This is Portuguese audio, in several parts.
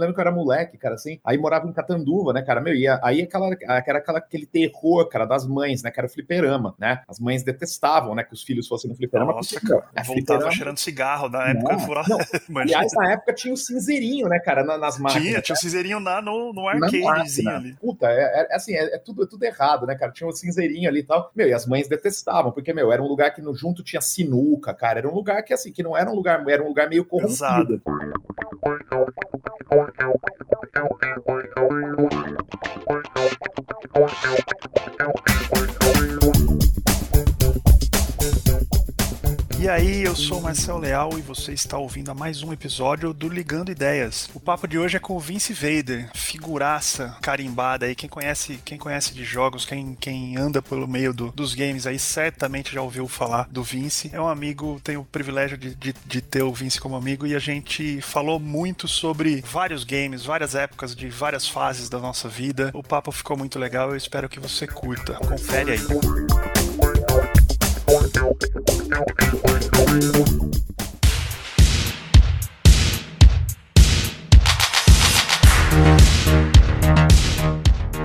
lembro que eu era moleque, cara, assim, aí morava em Catanduva, né, cara, meu, e aí aquela, era aquela, aquele terror, cara, das mães, né, que era o fliperama, né, as mães detestavam, né, que os filhos fossem no fliperama. Nossa, porque, cara, é, voltava cheirando cigarro na época. Não, fora... não. Aliás, na época tinha o cinzeirinho, né, cara, nas máquinas. Tinha, tinha o cinzeirinho lá no, no arcadezinho ali. Puta, é, é assim, é, é, tudo, é tudo errado, né, cara, tinha o um cinzeirinho ali e tal, meu, e as mães detestavam, porque, meu, era um lugar que no, junto tinha sinuca, cara, era um lugar que, assim, que não era um lugar, era um lugar meio corrompido. Exato. Thank you. E aí, eu sou Marcel Leal e você está ouvindo a mais um episódio do Ligando Ideias. O papo de hoje é com o Vince Vader, figuraça carimbada aí. Quem conhece, quem conhece de jogos, quem, quem anda pelo meio do, dos games aí, certamente já ouviu falar do Vince. É um amigo, tenho o privilégio de, de, de ter o Vince como amigo e a gente falou muito sobre vários games, várias épocas de várias fases da nossa vida. O papo ficou muito legal, eu espero que você curta. Confere aí.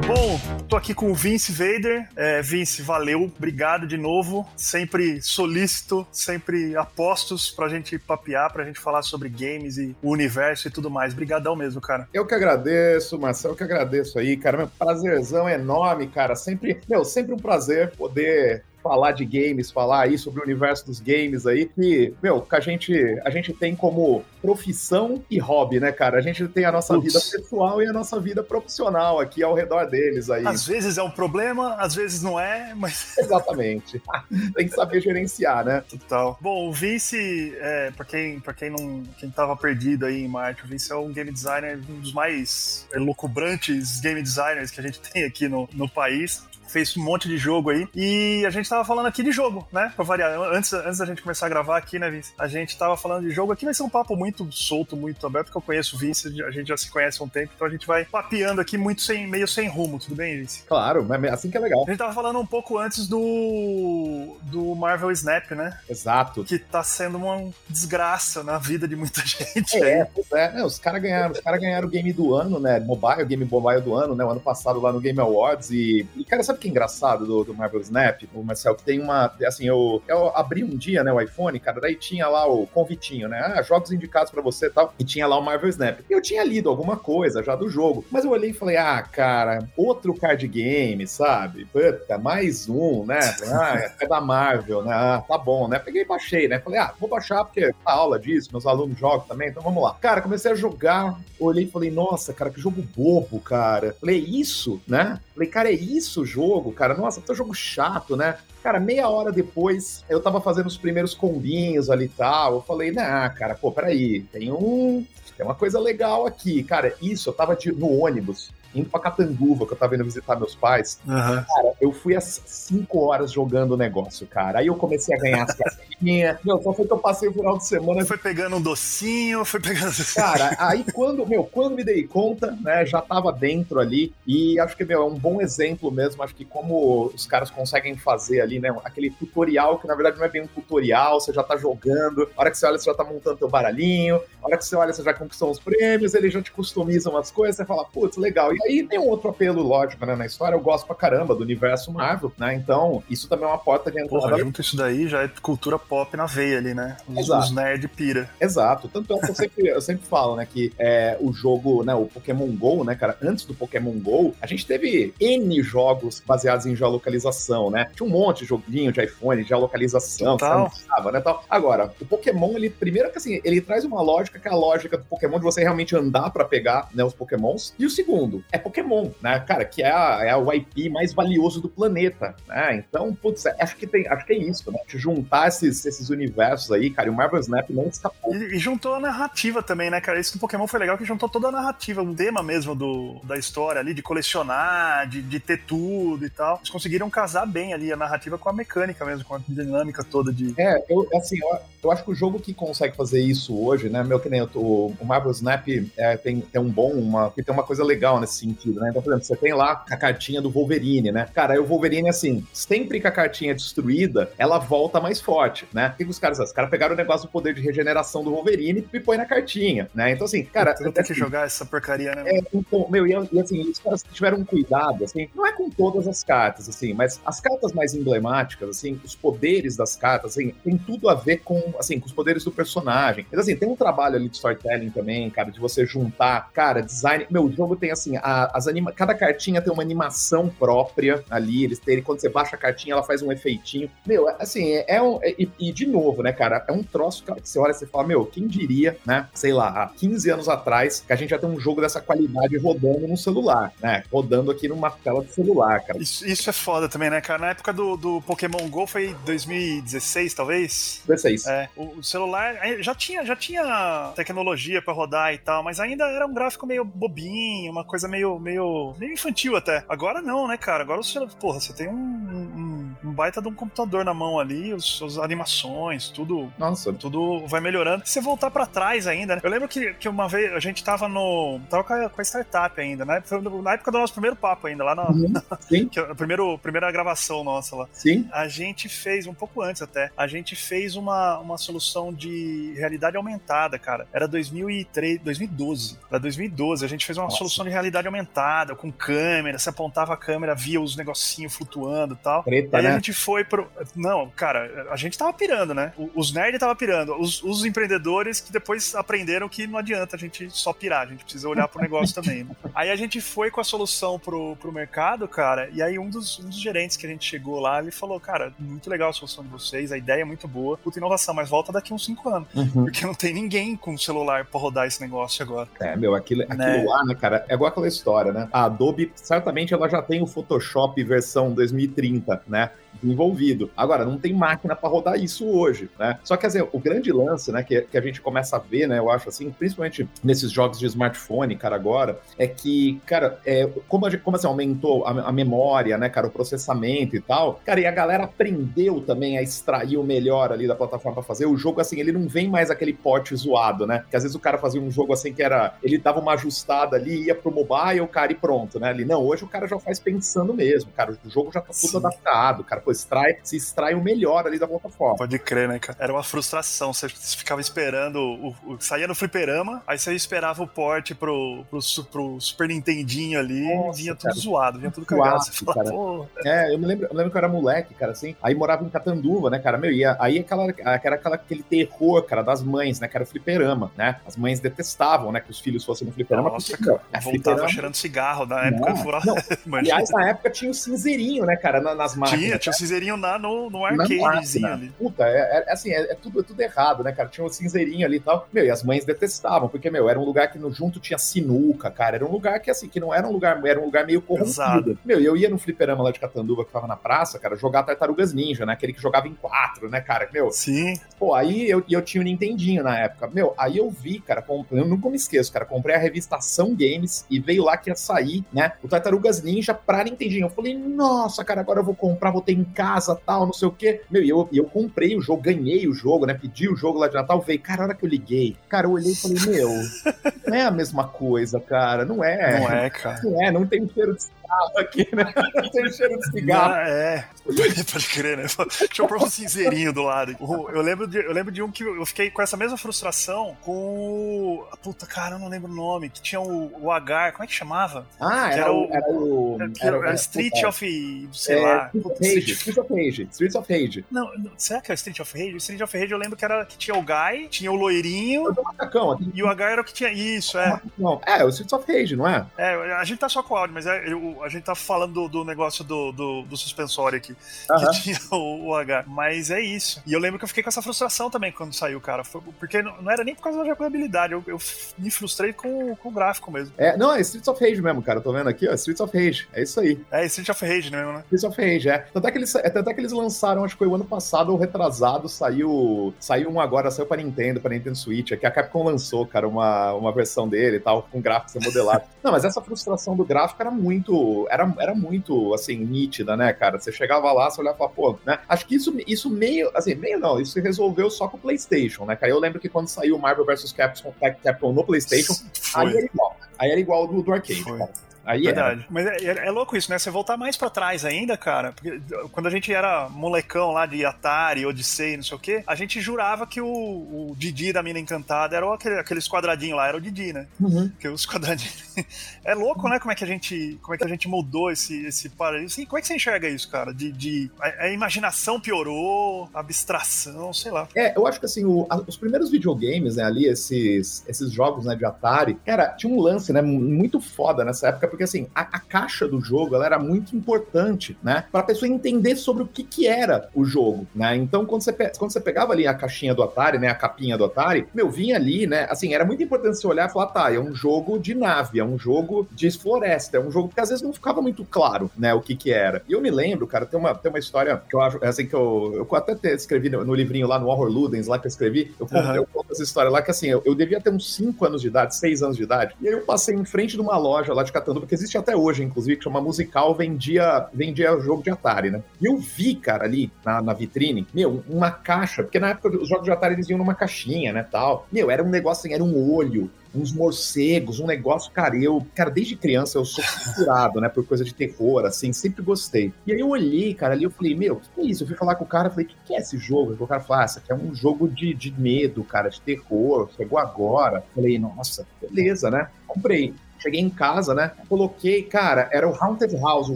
Bom, tô aqui com o Vince Vader. É, Vince, valeu, obrigado de novo. Sempre solícito, sempre apostos pra gente papear, pra gente falar sobre games e o universo e tudo mais. Brigadão mesmo, cara. Eu que agradeço, Marcelo, eu que agradeço aí, cara. Meu prazerzão enorme, cara. Sempre, meu, sempre um prazer poder falar de games, falar aí sobre o universo dos games aí, que, meu, que a gente, a gente tem como profissão e hobby, né, cara? A gente tem a nossa Putz. vida pessoal e a nossa vida profissional aqui ao redor deles aí. Às vezes é um problema, às vezes não é, mas. Exatamente. tem que saber gerenciar, né? Total. Bom, o Vince, é, pra, quem, pra quem não quem tava perdido aí em Marte, o Vince é um game designer, um dos mais lucubrantes game designers que a gente tem aqui no, no país fez um monte de jogo aí. E a gente tava falando aqui de jogo, né? Pra variar. Antes, antes da gente começar a gravar aqui, né, Vince? A gente tava falando de jogo. Aqui vai ser um papo muito solto, muito aberto, porque eu conheço o Vince, a gente já se conhece há um tempo, então a gente vai papeando aqui muito sem, meio sem rumo, tudo bem, Vince? Claro, assim que é legal. A gente tava falando um pouco antes do, do Marvel Snap, né? Exato. Que tá sendo uma desgraça na vida de muita gente. É, pois é. os caras ganharam, os caras ganharam o game do ano, né? Mobile, game mobile do ano, né? O ano passado lá no Game Awards. E, e cara, sabe que é engraçado do, do Marvel Snap, o Marcel, que tem uma. Assim, eu, eu abri um dia, né, o iPhone, cara, daí tinha lá o convitinho, né? Ah, jogos indicados para você e tal. E tinha lá o Marvel Snap. Eu tinha lido alguma coisa já do jogo, mas eu olhei e falei, ah, cara, outro card game, sabe? Puta, mais um, né? Ah, é da Marvel, né? Ah, tá bom, né? Peguei e baixei, né? Falei, ah, vou baixar porque tá aula disso, meus alunos jogam também, então vamos lá. Cara, comecei a jogar, olhei e falei, nossa, cara, que jogo bobo, cara. Falei, é isso, né? Falei, cara, é isso o jogo, cara? Nossa, que jogo chato, né? Cara, meia hora depois, eu tava fazendo os primeiros combinhos ali e tal. Eu falei, nah, cara, pô, peraí, tem um. Tem uma coisa legal aqui. Cara, isso, eu tava de, no ônibus indo pra Catanduva, que eu tava indo visitar meus pais. Uhum. Cara, eu fui às 5 horas jogando o negócio, cara. Aí eu comecei a ganhar as caixinhas. Meu, só foi que eu passei o final de semana. Foi pegando um docinho, foi pegando. Cara, aí quando, meu, quando me dei conta, né, já tava dentro ali. E acho que, meu, é um bom exemplo mesmo. Acho que como os caras conseguem fazer ali, né, aquele tutorial, que na verdade não é bem um tutorial, você já tá jogando. A hora que você olha, você já tá montando teu baralhinho. A hora que você olha, você já conquistou os prêmios, eles já te customizam umas coisas, você fala, putz, legal. E aí tem um outro apelo lógico, né, na história. Eu gosto pra caramba do universo Marvel, né? Então, isso também é uma porta de entrada. Porra, junto isso daí já é cultura pop na veia ali, né? Os, Exato. os nerd pira. Exato. Tanto é que eu sempre, eu sempre falo, né, que é, o jogo, né, o Pokémon GO, né, cara, antes do Pokémon GO, a gente teve N jogos baseados em geolocalização, né? Tinha um monte de joguinho de iPhone, de geolocalização, Total. que né, tal. Agora, o Pokémon, ele, primeiro que assim, ele traz uma lógica que é a lógica do Pokémon de você realmente andar para pegar, né, os Pokémons. E o segundo, é Pokémon, né, cara, que é, a, é o IP mais valioso do planeta, né? Então, putz, acho que tem, acho que é isso, né? Juntar esses, esses universos aí, cara, e o Marvel Snap não escapou. E, e, juntou a narrativa também, né, cara? Isso do Pokémon foi legal que juntou toda a narrativa, o tema mesmo do, da história ali, de colecionar, de, de ter tudo e tal. Eles conseguiram casar bem ali a narrativa com a mecânica mesmo, com a dinâmica toda de. É, eu, assim, eu, eu acho que o jogo que consegue fazer isso hoje, né, meu que nem o, o Marvel Snap é, tem, tem um bom, uma, tem uma coisa legal nesse sentido, né? Então, por exemplo, você tem lá a cartinha do Wolverine, né? Cara, aí o Wolverine, assim, sempre que a cartinha é destruída, ela volta mais forte, né? O que os caras Os caras pegaram o negócio do poder de regeneração do Wolverine e põe na cartinha, né? Então, assim, cara. Você tem assim, que jogar essa porcaria, né? É, então, meu, e, assim, os caras tiveram um cuidado, assim, não é com todas as cartas, assim, mas as cartas mais emblemáticas, assim, os poderes das cartas, assim, tem tudo a ver com, assim, com os poderes do personagem. Mas, assim, tem um trabalho ali de storytelling também, cara, de você juntar, cara, design. Meu, o jogo tem, assim, a, as anima... cada cartinha tem uma animação própria ali, eles têm, quando você baixa a cartinha, ela faz um efeitinho. Meu, assim, é, é um. É, e, e, de novo, né, cara, é um troço, que você olha e você fala, meu, quem diria, né, sei lá, há 15 anos atrás, que a gente já tem um jogo dessa qualidade rodando num celular, né? Rodando aqui numa tela de celular, cara. Isso, isso é foda também, né, cara? Na época do, do Pokémon GO foi 2016, talvez? 16. É. O celular já tinha, já tinha tecnologia para rodar e tal, mas ainda era um gráfico meio bobinho, uma coisa meio, meio, meio infantil até. Agora não, né, cara? Agora celular, porra, você tem um, um, um baita de um computador na mão ali, os, as animações, tudo. Nossa. Tudo vai melhorando. Se você voltar para trás ainda, né? Eu lembro que, que uma vez a gente tava no. Tava com a, com a startup ainda, né? Foi na época do nosso primeiro papo ainda, lá na. Uhum. Sim. que, a primeiro, primeira gravação nossa lá. Sim. A gente fez, um pouco antes até, a gente fez uma, uma solução de realidade aumentada, cara. Era 2003, 2012. Era 2012. A gente fez uma Nossa. solução de realidade aumentada, com câmera, você apontava a câmera, via os negocinhos flutuando e tal. Aí né? a gente foi pro. Não, cara, a gente tava pirando, né? Os nerds tava pirando. Os, os empreendedores que depois aprenderam que não adianta a gente só pirar, a gente precisa olhar pro negócio também. Né? Aí a gente foi com a solução pro, pro mercado, cara, e aí um dos, um dos gerentes que a gente chegou lá, ele falou, cara, muito legal a solução de vocês, a ideia é muito boa, puta inovação, mas volta daqui uns 5 anos. Uhum. Porque não tem ninguém com celular pra rodar esse negócio agora. É, meu, aquilo, aquilo né? lá, né, cara, é igual aquela história, né? A Adobe, certamente, ela já tem o Photoshop versão 2030, né? Envolvido. Agora, não tem máquina para rodar isso hoje, né? Só que, assim, o grande lance, né, que, que a gente começa a ver, né, eu acho assim, principalmente nesses jogos de smartphone, cara, agora, é que, cara, é, como, a gente, como assim, aumentou a, a, memória, né, cara, o processamento e tal, cara, e a galera aprendeu também a extrair o melhor ali da plataforma para fazer, o jogo, assim, ele não vem mais aquele pote zoado, né? Que às vezes o cara fazia um jogo assim que era, ele dava uma ajustada ali, ia pro mobile, cara, e pronto, né? Ali, não, hoje o cara já faz pensando mesmo, cara, o jogo já tá tudo Sim. adaptado, cara, pô, extrai, se extrai o melhor ali da plataforma. Pode crer, né, cara? Era uma frustração. Você ficava esperando, o, o saía no fliperama, aí você esperava o porte pro, pro, pro Super Nintendinho ali Nossa, vinha tudo cara, zoado, vinha tudo cagado. Você Pô. É, eu me lembro, eu lembro que eu era moleque, cara, assim, aí morava em Catanduva, né, cara, meu, ia, aí aquela, era aquela, aquele terror, cara, das mães, né, que era o fliperama, né? As mães detestavam, né, que os filhos fossem no fliperama. Nossa, porque, cara, é, voltava cheirando cigarro na época. Não, não. Aliás, na época tinha o cinzeirinho, né, cara, nas máquinas. Tinha, tinha cinzeirinho na, no, no arcadezinho ali. Puta, é, é assim, é, é, tudo, é tudo errado, né, cara? Tinha um cinzeirinho ali e tal. Meu, e as mães detestavam, porque, meu, era um lugar que no junto tinha sinuca, cara. Era um lugar que, assim, que não era um lugar, era um lugar meio corrompido. Exato. Meu, eu ia no fliperama lá de Catanduva, que tava na praça, cara, jogar Tartarugas Ninja, né? Aquele que jogava em quatro, né, cara? Meu. Sim. Pô, aí eu, eu tinha o um Nintendinho na época. Meu, aí eu vi, cara, eu nunca me esqueço, cara, comprei a revista Ação Games e veio lá que ia sair, né, o Tartarugas Ninja pra Nintendinho. Eu falei, nossa, cara, agora eu vou comprar, vou ter casa, tal, não sei o quê. Meu, e eu, eu comprei o jogo, ganhei o jogo, né, pedi o jogo lá de Natal, veio, cara, a hora que eu liguei, cara, eu olhei e falei, meu, não é a mesma coisa, cara, não é. Não é, cara. Não é, não tem cheiro de cigarro aqui, né? Tem cheiro de cigarro. Ah, é. Pode crer, né? Deixa eu pôr um cinzeirinho do lado. Eu lembro, de, eu lembro de um que eu fiquei com essa mesma frustração com o. Puta, cara, eu não lembro o nome. Que tinha o, o Agar, como é que chamava? Ah, era, era, o. Era o. Era, era, Street of. sei é, lá. Street, Street of Rage. Street of Rage. Não, será que é Street of Rage? Street of Rage eu lembro que era que tinha o Guy, tinha o loirinho. O macacão. E o Agar era o que tinha. Isso, é. Não, é, o Street of Rage, não é? É, a gente tá só com o áudio, mas é, eu, a gente tá falando do, do negócio do, do, do, suspensório aqui, uh -huh. que tinha o, o, H. Mas é isso. E eu lembro que eu fiquei com essa frustração também quando saiu, cara. Foi, porque não, não, era nem por causa da jogabilidade, eu, eu me frustrei com, com o gráfico mesmo. É, não, é Streets of Rage mesmo, cara. Eu tô vendo aqui, ó. Streets of Rage. É isso aí. É, Streets of Rage mesmo, né? Streets of Rage, é. Tanto é que eles, é, tanto é que eles lançaram, acho que foi o ano passado ou retrasado, saiu. Saiu um agora, saiu pra Nintendo, pra Nintendo Switch. É que a Capcom lançou, cara, uma, uma versão dele e tal, com gráficos modelado. não, mas essa frustração do gráfico era muito muito, era, era muito, assim, nítida, né, cara? Você chegava lá, você olhava e falava, pô, né? Acho que isso, isso meio, assim, meio não, isso se resolveu só com o PlayStation, né, cara? Eu lembro que quando saiu Marvel vs Capcom, Capcom no PlayStation, Foi. aí era igual. Aí era igual do, do arcade, Foi. cara. Aí Verdade. Era. Mas é, é, é, louco isso, né? Você voltar mais para trás ainda, cara. Porque quando a gente era molecão lá de Atari, Odyssey, não sei o quê, a gente jurava que o, o Didi da Mina Encantada era aquele, aqueles quadradinhos lá, era o Didi, né? Uhum. Que os quadradinhos. é louco, né? Como é que a gente, como é que a gente mudou esse, esse paralelo. Assim, como é que você enxerga isso, cara? De, de a, a, imaginação piorou, a abstração, sei lá. É, eu acho que assim, o, a, os primeiros videogames, né, ali, esses, esses jogos né, de Atari, cara, tinha um lance, né, muito foda nessa época porque assim, a, a, caixa do jogo ela era muito importante, né? Para a pessoa entender sobre o que, que era o jogo, né? Então, quando você, quando você pegava ali a caixinha do Atari, né? A capinha do Atari, meu, vinha ali, né? Assim, era muito importante você olhar e falar, tá, é um jogo de nave, é um jogo de floresta, é um jogo que às vezes não ficava muito claro, né? O que que era. E eu me lembro, cara, tem uma, tem uma história que eu acho, assim, que eu, eu até escrevi no, no livrinho lá no Horror Ludens, lá que eu escrevi, eu uhum. eu essa história lá que, assim, eu, eu devia ter uns 5 anos de idade, 6 anos de idade, e aí eu passei em frente de uma loja lá de Catanduva que existe até hoje, inclusive, que chama Musical, vendia, vendia jogo de Atari, né? E eu vi, cara, ali na, na vitrine, meu, uma caixa, porque na época os jogos de Atari eles iam numa caixinha, né, tal. Meu, era um negócio assim, era um olho, uns morcegos, um negócio, cara, eu, cara, desde criança eu sou fissurado, né, por coisa de terror, assim, sempre gostei. E aí eu olhei, cara, ali eu falei, meu, o que é isso? Eu fui falar com o cara, falei, o que, que é esse jogo? O cara falou, ah, isso aqui é um jogo de, de medo, cara, de terror, chegou agora. Falei, nossa, beleza, né? Comprei. Cheguei em casa, né? Coloquei, cara, era o Haunted House o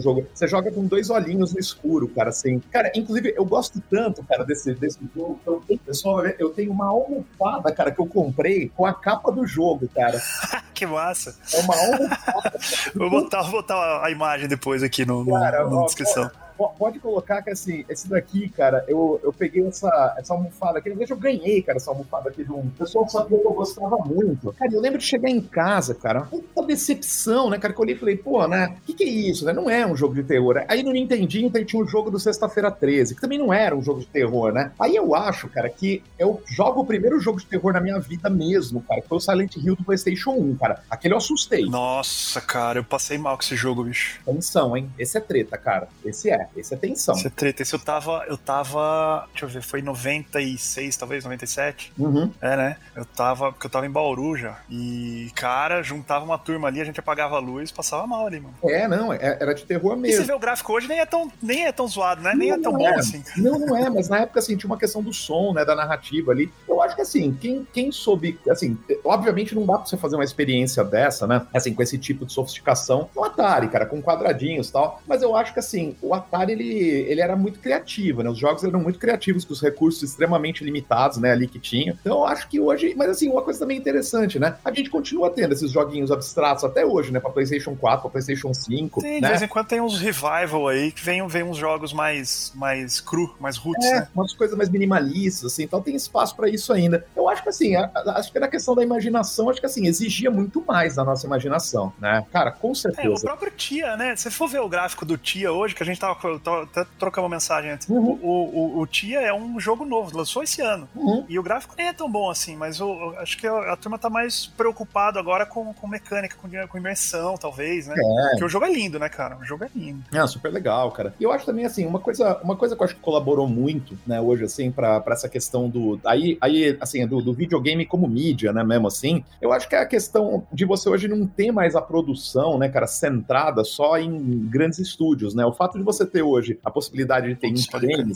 jogo. Você joga com dois olhinhos no escuro, cara, assim. Cara, inclusive, eu gosto tanto, cara, desse, desse jogo. Eu tenho, pessoal, eu tenho uma almofada, cara, que eu comprei com a capa do jogo, cara. que massa. É uma almofada. vou botar, vou botar a imagem depois aqui no, cara, na descrição. Ó, pode colocar que assim, esse daqui, cara, eu, eu peguei essa, essa almofada aqui, eu ganhei, cara, essa almofada aqui de um. O pessoal sabia que eu gostava muito. Cara, eu lembro de chegar em casa, cara, uma decepção, né, cara, que eu olhei e falei, pô, né, o que, que é isso, né? Não é um jogo de terror. Aí no Nintendinho então, tinha um jogo do Sexta-feira 13, que também não era um jogo de terror, né? Aí eu acho, cara, que eu jogo o primeiro jogo de terror na minha vida mesmo, cara, que foi o Silent Hill do PlayStation 1, cara. Aquele eu assustei. Nossa, cara, eu passei mal com esse jogo, bicho. Atenção, hein? Esse é treta, cara. Esse é. Esse é tensão. Esse é treta. Esse eu tava. Eu tava. Deixa eu ver, foi em 96, talvez, 97. Uhum. É, né? Eu tava. Porque eu tava em Bauru já. E, cara, juntava uma turma ali, a gente apagava a luz passava mal ali, mano. É, não, é, era de terror mesmo. E você vê o gráfico hoje, nem é tão, nem é tão zoado, né? Nem é tão bom é. assim. Não, não é, mas na época, assim, tinha uma questão do som, né? Da narrativa ali. Eu acho que, assim, quem, quem soube. Assim, obviamente não dá pra você fazer uma experiência dessa, né? Assim, com esse tipo de sofisticação no Atari, cara, com quadradinhos e tal. Mas eu acho que, assim, o Atari, ele ele era muito criativo, né? Os jogos eram muito criativos, com os recursos extremamente limitados, né, ali que tinha. Então, eu acho que hoje, mas assim, uma coisa também interessante, né? A gente continua tendo esses joguinhos abstratos até hoje, né, para PlayStation 4, para PlayStation 5, Sim, né? de vez em quando tem uns revival aí que vem, vem uns jogos mais mais cru, mais roots, é, né? umas coisas mais minimalistas assim, então tem espaço para isso ainda. Eu acho que assim, a, a, acho que na questão da imaginação, acho que assim, exigia muito mais da nossa imaginação, né? Cara, com certeza. É, o próprio Tia, né? Se for ver o gráfico do Tia hoje, que a gente tava, trocando uma mensagem antes. Uhum. O, o, o, Tia é um jogo novo, lançou esse ano. Uhum. E o gráfico nem é tão bom assim, mas o, acho que a, a, turma tá mais preocupado agora com, com mecânica, com, com imersão, talvez, né? É. Porque o jogo é lindo, né, cara? O jogo é lindo. É, super legal, cara. E eu acho também, assim, uma coisa, uma coisa que eu acho que colaborou muito, né, hoje, assim, pra, pra essa questão do. Aí, aí assim, do, do videogame como mídia, né, mesmo assim. Eu acho que é a questão de você hoje não ter mais a produção, né, cara, centrada só em grandes estúdios, né? O fato de você ter hoje a possibilidade de ter indie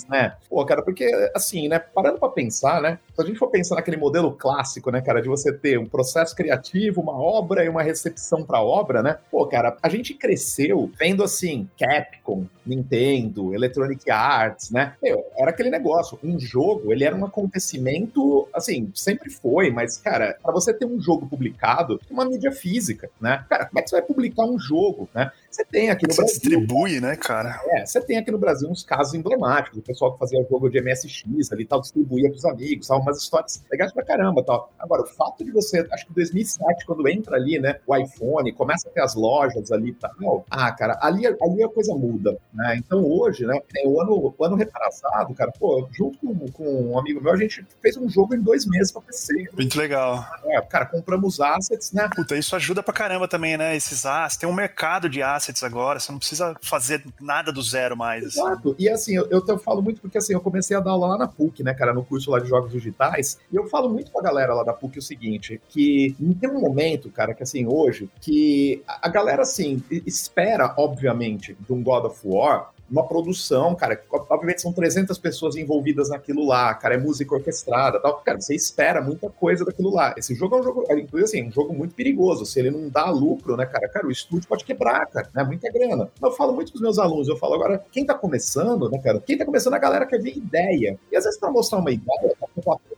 né? Pô, cara, porque, assim, né, parando pra pensar, né, se a gente for pensar naquele modelo clássico, né, cara, de você ter um processo criativo, uma obra e uma recepção pra obra, né, pô, cara, a gente cresceu vendo, assim, Capcom, Nintendo, Electronic Arts, né, Meu, era aquele negócio, um jogo, ele era um acontecimento, assim, sempre foi, mas, cara, para você ter um jogo publicado, uma mídia física, né, cara, como é que você vai publicar um jogo, né? Você tem aqui no você Brasil. distribui, né, cara? É, você tem aqui no Brasil uns casos emblemáticos. O pessoal que fazia jogo de MSX ali tal, distribuía pros amigos, tal, umas histórias legais pra caramba tal. Agora, o fato de você, acho que 2007, quando entra ali, né, o iPhone, começa a ter as lojas ali e tal. Ah, cara, ali, ali a coisa muda, né? Então hoje, né, o ano, o ano retrasado, cara, pô, junto com, com um amigo meu, a gente fez um jogo em dois meses pra PC. Muito legal. É, cara, compramos assets, né? Puta, isso ajuda pra caramba também, né? Esses assets. Tem um mercado de assets assets agora, você não precisa fazer nada do zero mais. Assim. Exato. E assim, eu, eu, eu, falo muito porque assim, eu comecei a dar aula lá na PUC, né, cara, no curso lá de jogos digitais, e eu falo muito pra galera lá da PUC o seguinte, que tem um momento, cara, que assim, hoje, que a galera, assim, espera, obviamente, de um God of War uma produção, cara, obviamente são 300 pessoas envolvidas naquilo lá, cara, é música orquestrada tal. Cara, você espera muita coisa daquilo lá. Esse jogo é um jogo, é, inclusive assim, um jogo muito perigoso. Se ele não dá lucro, né, cara, cara, o estúdio pode quebrar, cara, né, muita grana. Eu falo muito com os meus alunos, eu falo agora, quem tá começando, né, cara, quem tá começando, a galera quer ver ideia. E às vezes pra mostrar uma ideia,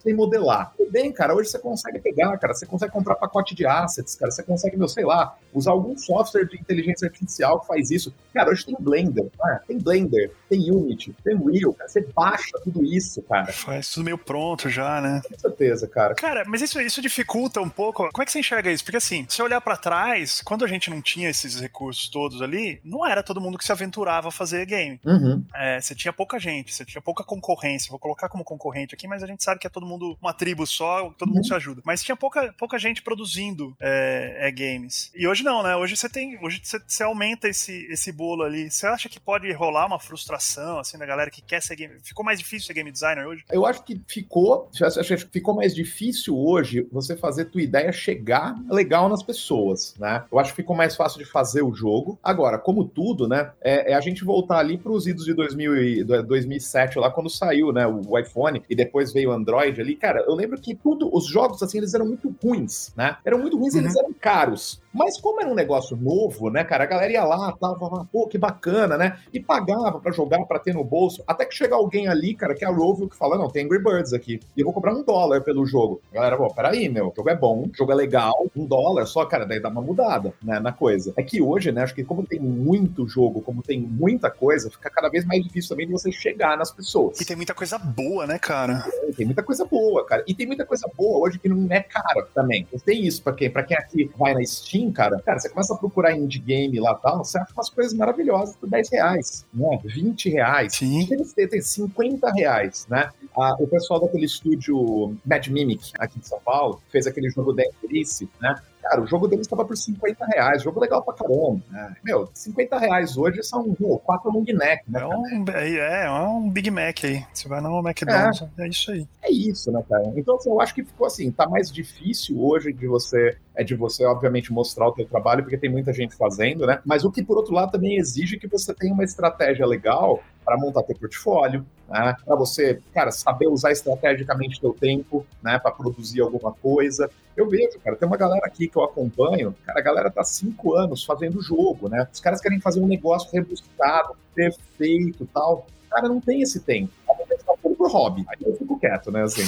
tem modelar. Tudo bem, cara, hoje você consegue pegar, cara, você consegue comprar pacote de assets, cara, você consegue, meu, sei lá, usar algum software de inteligência artificial que faz isso. Cara, hoje tem Blender, né? tem Blender, tem Unity, tem Unreal, cara. Você baixa tudo isso, cara. Faz tudo meio pronto já, né? Com certeza, cara. Cara, mas isso, isso dificulta um pouco. Como é que você enxerga isso? Porque assim, se olhar para trás, quando a gente não tinha esses recursos todos ali, não era todo mundo que se aventurava a fazer game. Uhum. É, você tinha pouca gente, você tinha pouca concorrência. Vou colocar como concorrente aqui, mas a gente sabe que é todo mundo uma tribo só, todo uhum. mundo se ajuda. Mas tinha pouca, pouca gente produzindo é, é, games. E hoje não, né? Hoje você tem. Hoje você, você aumenta esse, esse bolo ali. Você acha que pode rolar uma frustração, assim, da galera que quer ser game. Ficou mais difícil ser game designer hoje? Eu acho que ficou. Acho que ficou mais difícil hoje você fazer tua ideia chegar legal nas pessoas, né? Eu acho que ficou mais fácil de fazer o jogo. Agora, como tudo, né? É, é a gente voltar ali para os idos de 2000 e, 2007, lá quando saiu, né? O iPhone e depois veio o Android ali. Cara, eu lembro que tudo, os jogos, assim, eles eram muito ruins, né? Eram muito ruins uhum. e eles eram caros. Mas como era um negócio novo, né, cara, a galera ia lá, tava, pô, que bacana, né? E pagava para jogar, para ter no bolso. Até que chega alguém ali, cara, que é a Rovio, que fala, não, tem Angry Birds aqui. E eu vou cobrar um dólar pelo jogo. A galera, pô, peraí, meu, o jogo é bom, o jogo é legal, um dólar, só, cara, daí dá uma mudada, né, na coisa. É que hoje, né, acho que como tem muito jogo, como tem muita coisa, fica cada vez mais difícil também de você chegar nas pessoas. E tem muita coisa boa, né, cara? É, tem muita coisa boa, cara. E tem muita coisa boa hoje que não é cara também. Tem isso pra quem? Pra quem aqui vai na Steam, cara, cara, você começa a procurar indie game lá tal, você acha umas coisas maravilhosas por 10 reais, né? 20 reais. Sim. Eles têm 50 reais, né? Ah, o pessoal daquele estúdio Mad Mimic, aqui de São Paulo, fez aquele jogo Death Race, né? Cara, o jogo deles estava por 50 reais, jogo legal pra caramba. Né? Meu, 50 reais hoje são pô, quatro long neck, né? É um, é, é um Big Mac aí. Você vai no McDonald's, é. é isso aí. É isso, né, cara? Então, assim, eu acho que ficou assim, tá mais difícil hoje de você, é de você, obviamente, mostrar o teu trabalho, porque tem muita gente fazendo, né? Mas o que, por outro lado, também exige que você tenha uma estratégia legal para montar teu portfólio, né? Para você, cara, saber usar estrategicamente teu tempo, né? Para produzir alguma coisa. Eu vejo, cara, tem uma galera aqui que eu acompanho, cara, a galera tá cinco anos fazendo jogo, né? Os caras querem fazer um negócio rebuscado, perfeito tal. Cara, não tem esse tempo por hobby. Aí eu fico quieto, né, assim.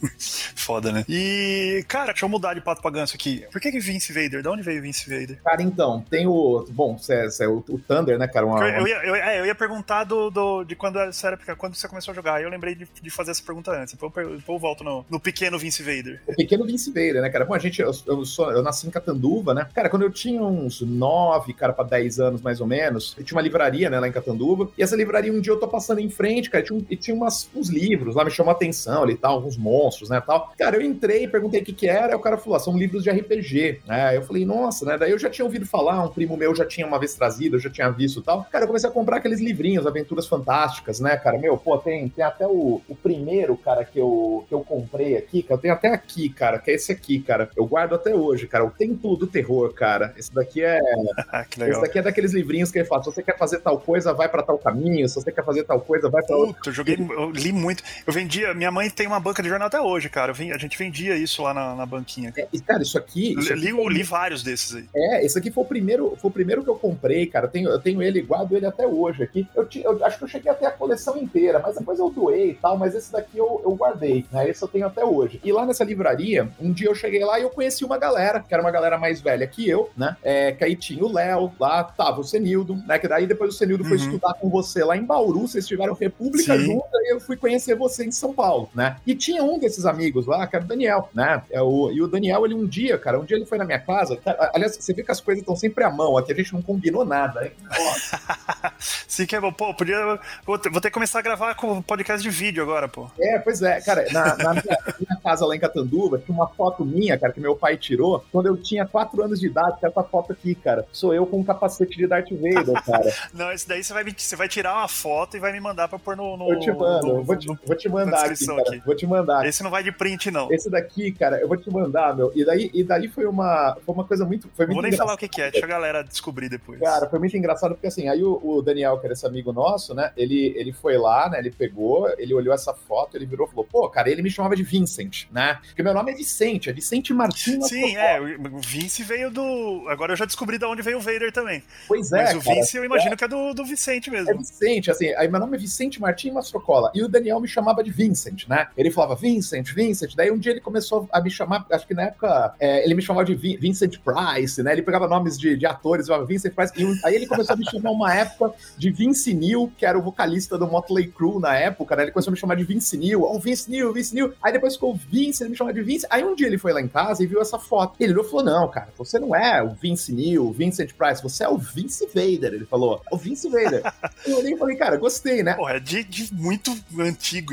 Foda, né? E, cara, deixa eu mudar de pato pra ganso aqui. Por que que Vince Vader? De onde veio Vince Vader? Cara, então, tem o... Bom, cê, cê, o, o Thunder, né, cara? Uma, eu, eu, ia, eu, é, eu ia perguntar do, do, de quando, sério, quando você começou a jogar. Eu lembrei de, de fazer essa pergunta antes. Depois eu, depois eu volto no, no pequeno Vince Vader. O pequeno Vince Vader, né, cara? Bom, a gente... Eu, eu, sou, eu nasci em Catanduva, né? Cara, quando eu tinha uns nove, cara, pra dez anos, mais ou menos, eu tinha uma livraria, né, lá em Catanduva. E essa livraria, um dia eu tô passando em frente, cara, e tinha, e tinha umas, uns livros lá, me chamou a atenção ali, tal, alguns monstros, né, tal. Cara, eu entrei, perguntei o que que era, e o cara falou, ah, são livros de RPG, né, eu falei, nossa, né, daí eu já tinha ouvido falar, um primo meu já tinha uma vez trazido, eu já tinha visto tal. Cara, eu comecei a comprar aqueles livrinhos, Aventuras Fantásticas, né, cara, meu, pô, tem, tem até o, o primeiro, cara, que eu, que eu comprei aqui, cara, eu tenho até aqui, cara, que é esse aqui, cara, eu guardo até hoje, cara, o Templo do Terror, cara, esse daqui é... que legal. Esse daqui é daqueles livrinhos que ele fala, se você quer fazer tal coisa, vai para tal caminho, se você quer fazer tal coisa, vai pra... Puta, eu joguei, eu li muito, eu vendia, minha mãe tem uma banca de jornal até hoje, cara. a gente vendia isso lá na, na banquinha. É, e, cara, isso aqui. Isso li, aqui li vários desses aí. É, esse aqui foi o primeiro, foi o primeiro que eu comprei, cara. Eu tenho, eu tenho ele, guardo ele até hoje aqui. Eu, eu acho que eu cheguei até a coleção inteira, mas depois eu doei e tal, mas esse daqui eu, eu guardei, né? Esse eu tenho até hoje. E lá nessa livraria, um dia eu cheguei lá e eu conheci uma galera, que era uma galera mais velha que eu, né? É, que aí tinha o Léo, lá tava o Senildo, né? Que daí depois o Senildo uhum. foi estudar com você lá em Bauru, vocês tiveram República Sim. junto, e eu fui conhecer você em São Paulo, né? E tinha um desses amigos lá, que era o Daniel, né? É o, e o Daniel, ele um dia, cara, um dia ele foi na minha casa. Cara, aliás, você vê que as coisas estão sempre à mão, aqui a gente não combinou nada, hein? Sim, que é bom. Pô, podia. Vou ter, que começar a gravar com podcast de vídeo agora, pô. É, pois é, cara, na, na minha, minha, casa lá em Catanduva, tinha uma foto minha, cara, que meu pai tirou quando eu tinha 4 anos de idade, que essa foto aqui, cara. Sou eu com um capacete de Darth Vader, cara. Não, esse daí você vai, você vai tirar uma foto e vai me mandar pra pôr no. no eu te mando, no, vou, te, vou te mandar aqui, cara. Aqui. Vou te mandar. Esse não vai de print, não. Esse daqui, cara, eu vou te mandar, meu. E daí, e daí foi, uma, foi uma coisa muito. Foi muito vou nem falar o que, que, é, deixa a galera descobrir depois. Cara, foi muito engraçado porque assim, aí o, o, Daniel, que era esse amigo nosso, né? Ele, ele foi lá, né? Ele pegou, ele olhou essa foto, ele virou e falou: pô, cara, ele me chamava de Vincent, né? Porque meu nome é Vicente, é Vicente Martins. Sim, é, o Vince veio do. Agora eu já descobri de onde veio o Vader também. Pois é. Mas o Vince eu imagino é. que é do, do Vicente mesmo. É Vicente, assim, aí meu nome é Vicente Martins Mastrocola. E o Daniel me chamava de Vincent, né? Ele falava Vincent, Vincent. Daí um dia ele começou a me chamar, acho que na época é, ele me chamava de Vincent Price, né? Ele pegava nomes de, de atores, falava Vincent Price. E aí ele começou a me chamar uma época de Vince Neil, que era o vocalista do Motley Crue na época, né? Ele começou a me chamar de Vince Neil. Oh, Vince Neil, Vince Neil. Aí depois ficou Vince, ele me chamava de Vince. Aí um dia ele foi lá em casa e viu essa foto. Ele olhou e falou: Não, cara, você não é o Vince Neil, o Vincent Price, você é o Vince Vader. Ele falou: O Vince Vader. eu olhei e falei, cara, gostei, né? Pô, é de, de muito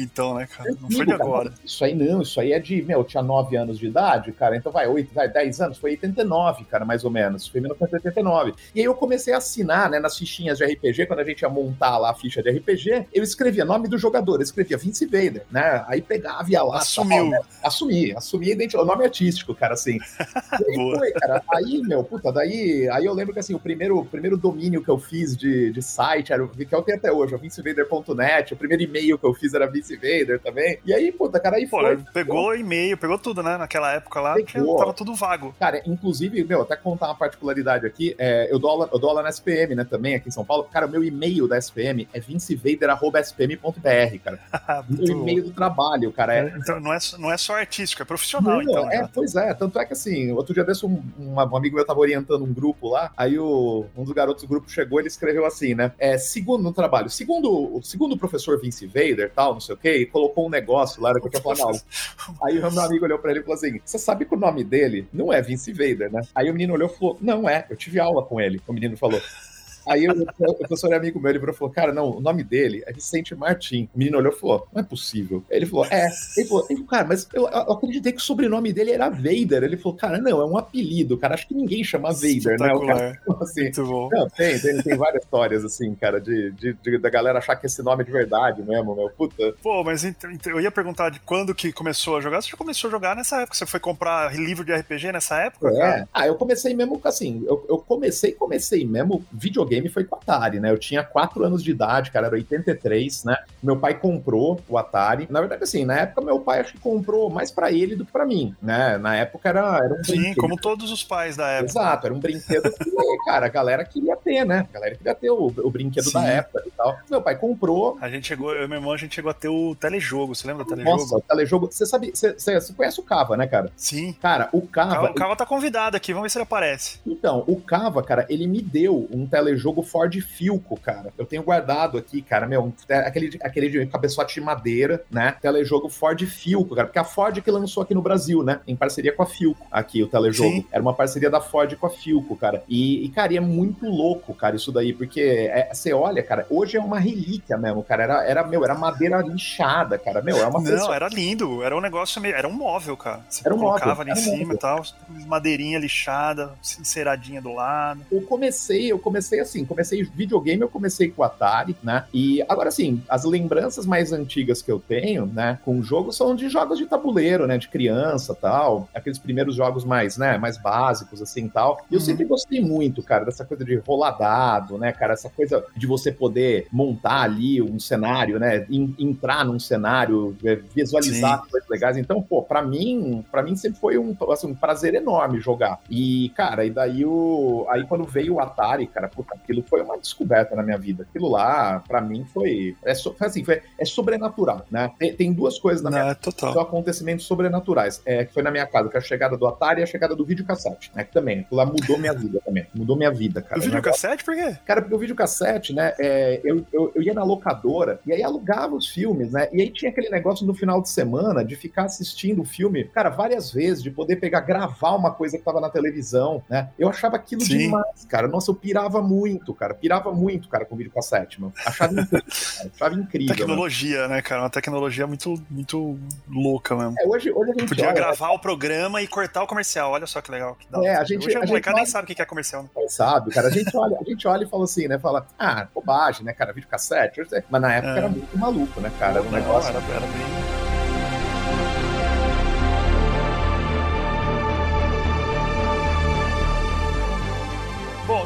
então, né, cara? Antigo, não foi de agora. Cara. Isso aí não, isso aí é de, meu, eu tinha 9 anos de idade, cara, então vai, 8, vai, 10 anos, foi 89, cara, mais ou menos. Foi 1989. E aí eu comecei a assinar, né, nas fichinhas de RPG, quando a gente ia montar lá a ficha de RPG, eu escrevia nome do jogador, eu escrevia Vince Vader, né? Aí pegava e ia lá. Assumiu. Tal, né? Assumi, assumi o nome artístico, cara, assim. E aí foi, cara. Aí, meu, puta, daí. Aí eu lembro que assim, o primeiro, o primeiro domínio que eu fiz de, de site era o que eu tenho até hoje, é o vincevader.net. O primeiro e-mail que eu fiz era Vince Vader também. E aí, puta, cara, aí Pô, foi. Pegou e-mail, pegou tudo, né? Naquela época lá, pegou. tava tudo vago. Cara, inclusive, meu, até contar uma particularidade aqui, é, eu, dou aula, eu dou aula na SPM, né, também, aqui em São Paulo. Cara, o meu e-mail da SPM é vincevader.spm.br, cara. o e-mail do trabalho, cara. É... Então não é, não é só artístico, é profissional, não, então. É, pois é. Tanto é que assim, outro dia desse um, um, um, amigo meu tava orientando um grupo lá, aí o, um dos garotos do grupo chegou ele escreveu assim, né? É, segundo no trabalho, segundo, segundo o professor Vince Vader, tal, não sei o quê, e colocou um negócio lá, que falado, não. Aí o meu amigo olhou pra ele e falou assim: Você sabe que o nome dele não é Vince Vader, né? Aí o menino olhou e falou: Não é, eu tive aula com ele. O menino falou. Aí o, professor é amigo meu, ele falou, cara, não, o nome dele é Vicente Martim. O menino olhou e falou, não é possível. Ele falou, é. Ele falou, ele falou cara, mas eu, eu, acreditei que o sobrenome dele era Vader. Ele falou, cara, não, é um apelido, cara, acho que ninguém chama Vader, né? O cara, assim, Muito bom. Não, tem, tem, tem várias histórias, assim, cara, de, de, de, da galera achar que esse nome é de verdade mesmo, meu, puta. Pô, mas eu ia perguntar de quando que começou a jogar. Você já começou a jogar nessa época? Você foi comprar livro de RPG nessa época? É. Cara? Ah, eu comecei mesmo, assim, eu, eu comecei, comecei mesmo, videogame foi com Atari né? Eu tinha 4 anos de idade, cara, era 83, né? Meu pai comprou o Atari. Na verdade, assim, na época meu pai acho que comprou mais para ele do que para mim, né? Na época era, era um Sim, brinquedo. como todos os pais da época. Exato, era um brinquedo que, cara, a galera queria ter, né? A galera queria ter o, o brinquedo Sim. da época e tal. Meu pai comprou. A gente chegou, eu e meu irmão, a gente chegou a ter o telejogo, você lembra do telejogo? Nossa, o telejogo. Você sabe, você, você conhece o Cava, né, cara? Sim. Cara, o Cava. O Cava tá convidado aqui, vamos ver se ele aparece. Então, o Cava, cara, ele me deu um telejogo Ford Filco, cara. Eu tenho guardado aqui, cara, meu, é aquele, aquele de cabeçote de madeira, né? Telejogo Ford Filco, cara, porque a Ford que lançou aqui no Brasil, né? Em parceria com a Filco, aqui o telejogo. Sim. Era uma parceria da Ford com a Filco, cara. E, e cara, e é muito louco, cara, isso daí, porque é, você olha, cara, hoje é uma relíquia mesmo, cara. Era, era meu, era madeira lixada, cara. Meu, é uma Não, pessoa... era lindo. Era um negócio meio. Era um móvel, cara. Você era um colocava móvel, ali em cima e tal, madeirinha lixada, enceradinha do lado. Eu comecei, eu comecei assim, comecei videogame, eu comecei com o Atari, né? E agora sim, as lembranças mais antigas que eu tenho, né, com o jogo são de jogos de tabuleiro, né, de criança, tal, aqueles primeiros jogos mais, né, mais básicos assim, tal. E eu uhum. sempre gostei muito, cara, dessa coisa de rolar dado, né, cara, essa coisa de você poder montar ali um cenário, né, entrar num cenário, é, visualizar sim. coisas legais. Então, pô, para mim, para mim sempre foi um, assim, um prazer enorme jogar. E, cara, e daí o aí quando veio o Atari, cara, puta, aquilo foi uma descoberta na minha vida. Aquilo lá, para mim, foi. É, so, assim, foi, é sobrenatural, né? Tem, tem duas coisas na Não, minha é total. São acontecimentos sobrenaturais. É, que foi na minha casa, que é a chegada do Atari e a chegada do videocassete, né? Que também, aquilo lá mudou minha vida também. Mudou minha vida, cara. O videocassete, por quê? Cara, porque o videocassete, né? É, eu, eu, eu ia na locadora e aí alugava os filmes, né? E aí tinha aquele negócio no final de semana de ficar assistindo o filme, cara, várias vezes, de poder pegar, gravar uma coisa que tava na televisão, né? Eu achava aquilo Sim. demais, cara. Nossa, eu pirava muito muito, cara. Pirava muito, cara, com videocassete, mano. Achava incrível, cara. Achava incrível. Tecnologia, mano. né, cara? Uma tecnologia muito, muito louca mesmo. É, hoje, hoje a gente Podia olha, gravar o programa e cortar o comercial. Olha só que legal. Que É, a gente- hoje a a molecada nem sabe o que é comercial. Né? Não sabe, cara. A gente olha, a gente olha e fala assim, né? Fala, ah, bobagem, né, cara? Videocassete. Mas na época É. era muito maluco, né, cara? Era um negócio. era, era bem.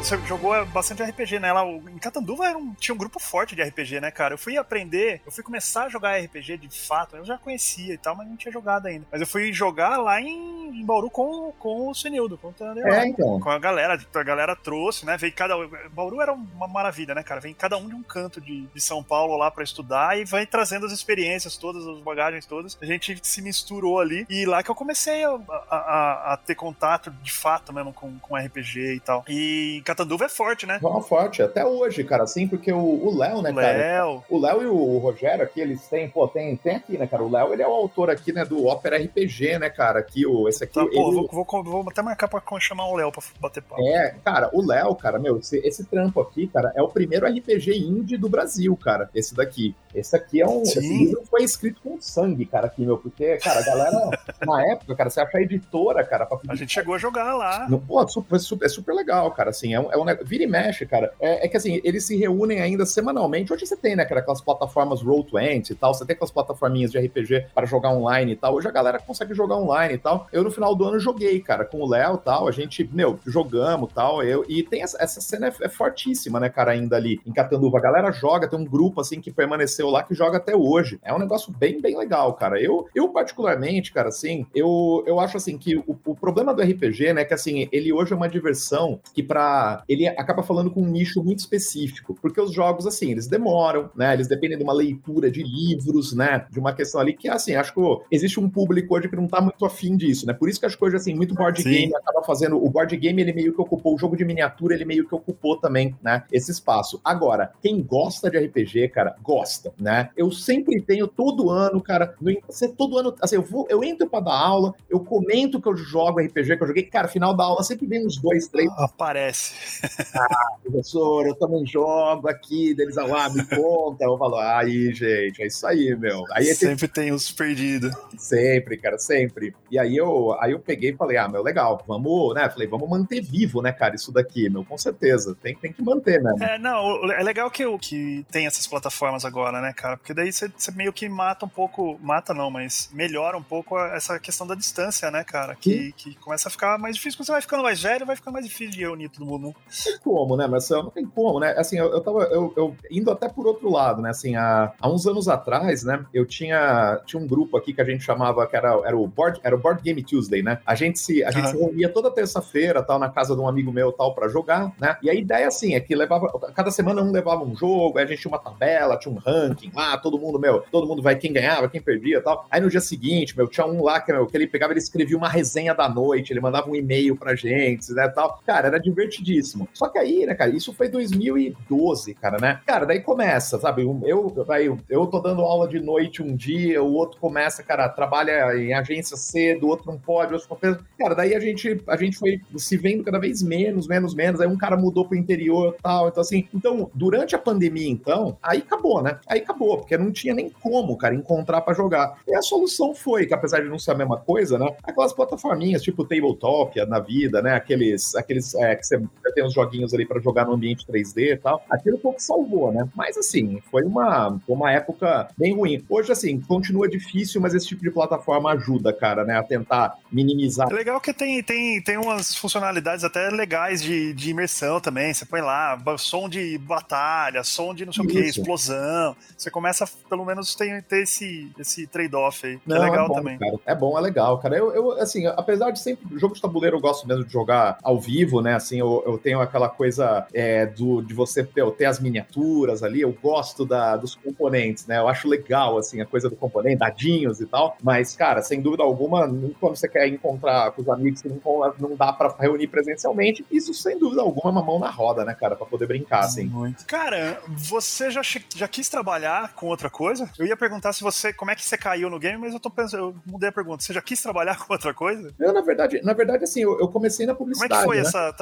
Você jogou bastante RPG, né? Lá, em Catanduva era um- tinha um grupo forte de RPG, né, cara? Eu fui aprender, eu fui começar a jogar RPG de fato, eu já conhecia e tal, mas não tinha jogado ainda. Mas eu fui jogar lá em, em Bauru com, com o Senildo, com o Thunder lá. É, então. Com a galera, a galera trouxe, né? Veio cada. Bauru era uma maravilha, né, cara? Vem cada um de um canto de, de São Paulo lá pra estudar e vai trazendo as experiências todas, as bagagens todas. A gente se misturou ali e lá que eu comecei a, a- a- a ter contato de fato mesmo com, com RPG e tal. E Catanduva é forte, né? Vamos forte, até hoje, cara, assim, porque o Léo, né, cara? Léo. O Léo e o Rogério aqui, eles têm, pô, tem, tem aqui, né, cara? O Léo, ele é o autor aqui, né, do Opera RPG, né, cara? Aqui, o, esse aqui, Tá, ele... pô, vou, vou, vou até marcar pra chamar o Léo pra bater papo. É, cara, o Léo, cara, meu, esse, esse trampo aqui, cara, é o primeiro RPG indie do Brasil, cara. Esse daqui. Esse aqui é um. Sim. Esse livro foi escrito com sangue, cara, aqui, meu, porque, cara, a galera, na época, cara, você acha a editora, cara, pra A gente chegou a jogar lá. Não, pô, super, super- é super legal, cara. Assim, é um, é um vira e mexe, cara. É, é que assim, eles se reúnem ainda semanalmente. Hoje você tem, né, cara, aquelas plataformas Roll20 e tal. Você tem aquelas plataforminhas de RPG para jogar online e tal. Hoje a galera consegue jogar online e tal. Eu no final do ano joguei, cara, com o Léo e tal. A gente, meu, jogamos e tal. Eu, e tem essa, essa cena é, é fortíssima, né, cara, ainda ali em Catanduva. A galera joga, tem um grupo assim que permaneceu lá que joga até hoje. É um negócio bem, bem legal, cara. Eu, eu particularmente, cara, assim, eu, eu acho assim que o, o problema do RPG, né, que assim, ele hoje é uma diversão que para ele acaba falando com um nicho muito específico, porque os jogos assim, eles demoram, né? Eles dependem de uma leitura de livros, né? De uma questão ali que assim, acho que existe um público hoje que não tá muito afim disso, né? Por isso que acho que hoje assim, muito board Sim. game acaba fazendo, o board game ele meio que ocupou o jogo de miniatura, ele meio que ocupou também, né, esse espaço. Agora, quem gosta de RPG, cara, gosta, né? Eu sempre tenho todo ano, cara, no, todo ano, assim, eu vou, eu entro pra dar aula, eu comento que eu jogo RPG, que eu joguei, cara, final da aula sempre vem uns dois, três Aparece. Professor, eu também jogo aqui, deles ah, me conta, eu falo, aí, gente, é isso aí, meu. Aí Sempre tem os perdidos. sempre, cara, sempre. E aí eu, aí eu peguei e falei, ah, meu, legal, vamos, né? Falei, vamos manter vivo, né, cara, isso daqui, meu, com certeza. Tem, tem que manter, né? É, não, é legal que, que tem essas plataformas agora, né, cara? Porque daí você meio que mata um pouco. Mata não, mas melhora um pouco a- essa questão da distância, né, cara? Que, que começa a ficar mais difícil. Quando você vai ficando mais velho, vai ficando mais difícil de reunir todo mundo, tem como, né, Marcelo? Não tem como, né? Assim, eu, eu tava eu, eu indo até por outro lado, né? Assim, há, há uns anos atrás, né? Eu tinha, tinha um grupo aqui que a gente chamava, que era, era, o, board, era o Board Game Tuesday, né? A gente se, a gente Aham. se reunia toda terça-feira, tal, na casa de um amigo meu, tal, pra jogar, né? E a ideia, assim, é que levava, cada semana um levava um jogo, aí a gente tinha uma tabela, tinha um ranking lá, todo mundo, meu, todo mundo vai quem ganhava, quem perdia tal. Aí no dia seguinte, meu, tinha um lá que, meu, que ele pegava, ele escrevia uma resenha da noite, ele mandava um e-mail pra gente, né, tal. Cara, era divertidíssimo. Só que aí, né, cara, isso foi 2012, cara, né? Cara, daí começa, sabe? Eu, vai, eu tô dando aula de noite um dia, o outro começa, cara, trabalha em agência cedo, o outro não pode, o outro fez. Cara, daí a gente, a gente foi se vendo cada vez menos, menos, menos. Aí um cara mudou pro interior tal. Então, assim, então, durante a pandemia, então, aí acabou, né? Aí acabou, porque não tinha nem como, cara, encontrar pra jogar. E a solução foi, que apesar de não ser a mesma coisa, né? Aquelas plataforminhas tipo Tabletop na vida, né? Aqueles, aqueles é, que você tem uns joguinhos ali pra jogar no ambiente 3D e tal. Aquilo um pouco salvou, né? Mas assim, foi uma, uma época bem ruim. Hoje, assim, continua difícil, mas esse tipo de plataforma ajuda, cara, né? A tentar minimizar É legal que tem, tem, tem umas funcionalidades até legais de, de imersão também. Você põe lá som de batalha, som de não sei o que, explosão. Você começa, pelo menos, ter, ter esse, esse trade-off aí. Que Não, é legal bom, também. cara. É bom, é legal, cara. Eu, eu, assim, apesar de sempre. Jogo de tabuleiro eu gosto mesmo de jogar ao vivo, né? Assim, eu, eu tenho aquela coisa é, do, de você ter, ter as miniaturas ali. Eu gosto da, dos componentes, né? Eu acho legal, assim, a coisa do componente, dadinhos e tal. Mas, cara, sem dúvida alguma, quando você quer encontrar com os amigos que não, não dá pra reunir presencialmente, isso sem dúvida alguma é uma mão na roda, né, cara? Pra poder brincar, assim. Muito. Cara, você já, já quis trabalhar com outra coisa? Eu ia perguntar se você. Como é que você caiu no game, mas eu tô pensando, eu mudei a pergunta. Você já quis trabalhar com outra coisa? Eu, na verdade, na verdade, assim, eu, eu comecei na Como é publicidade. que foi né? essa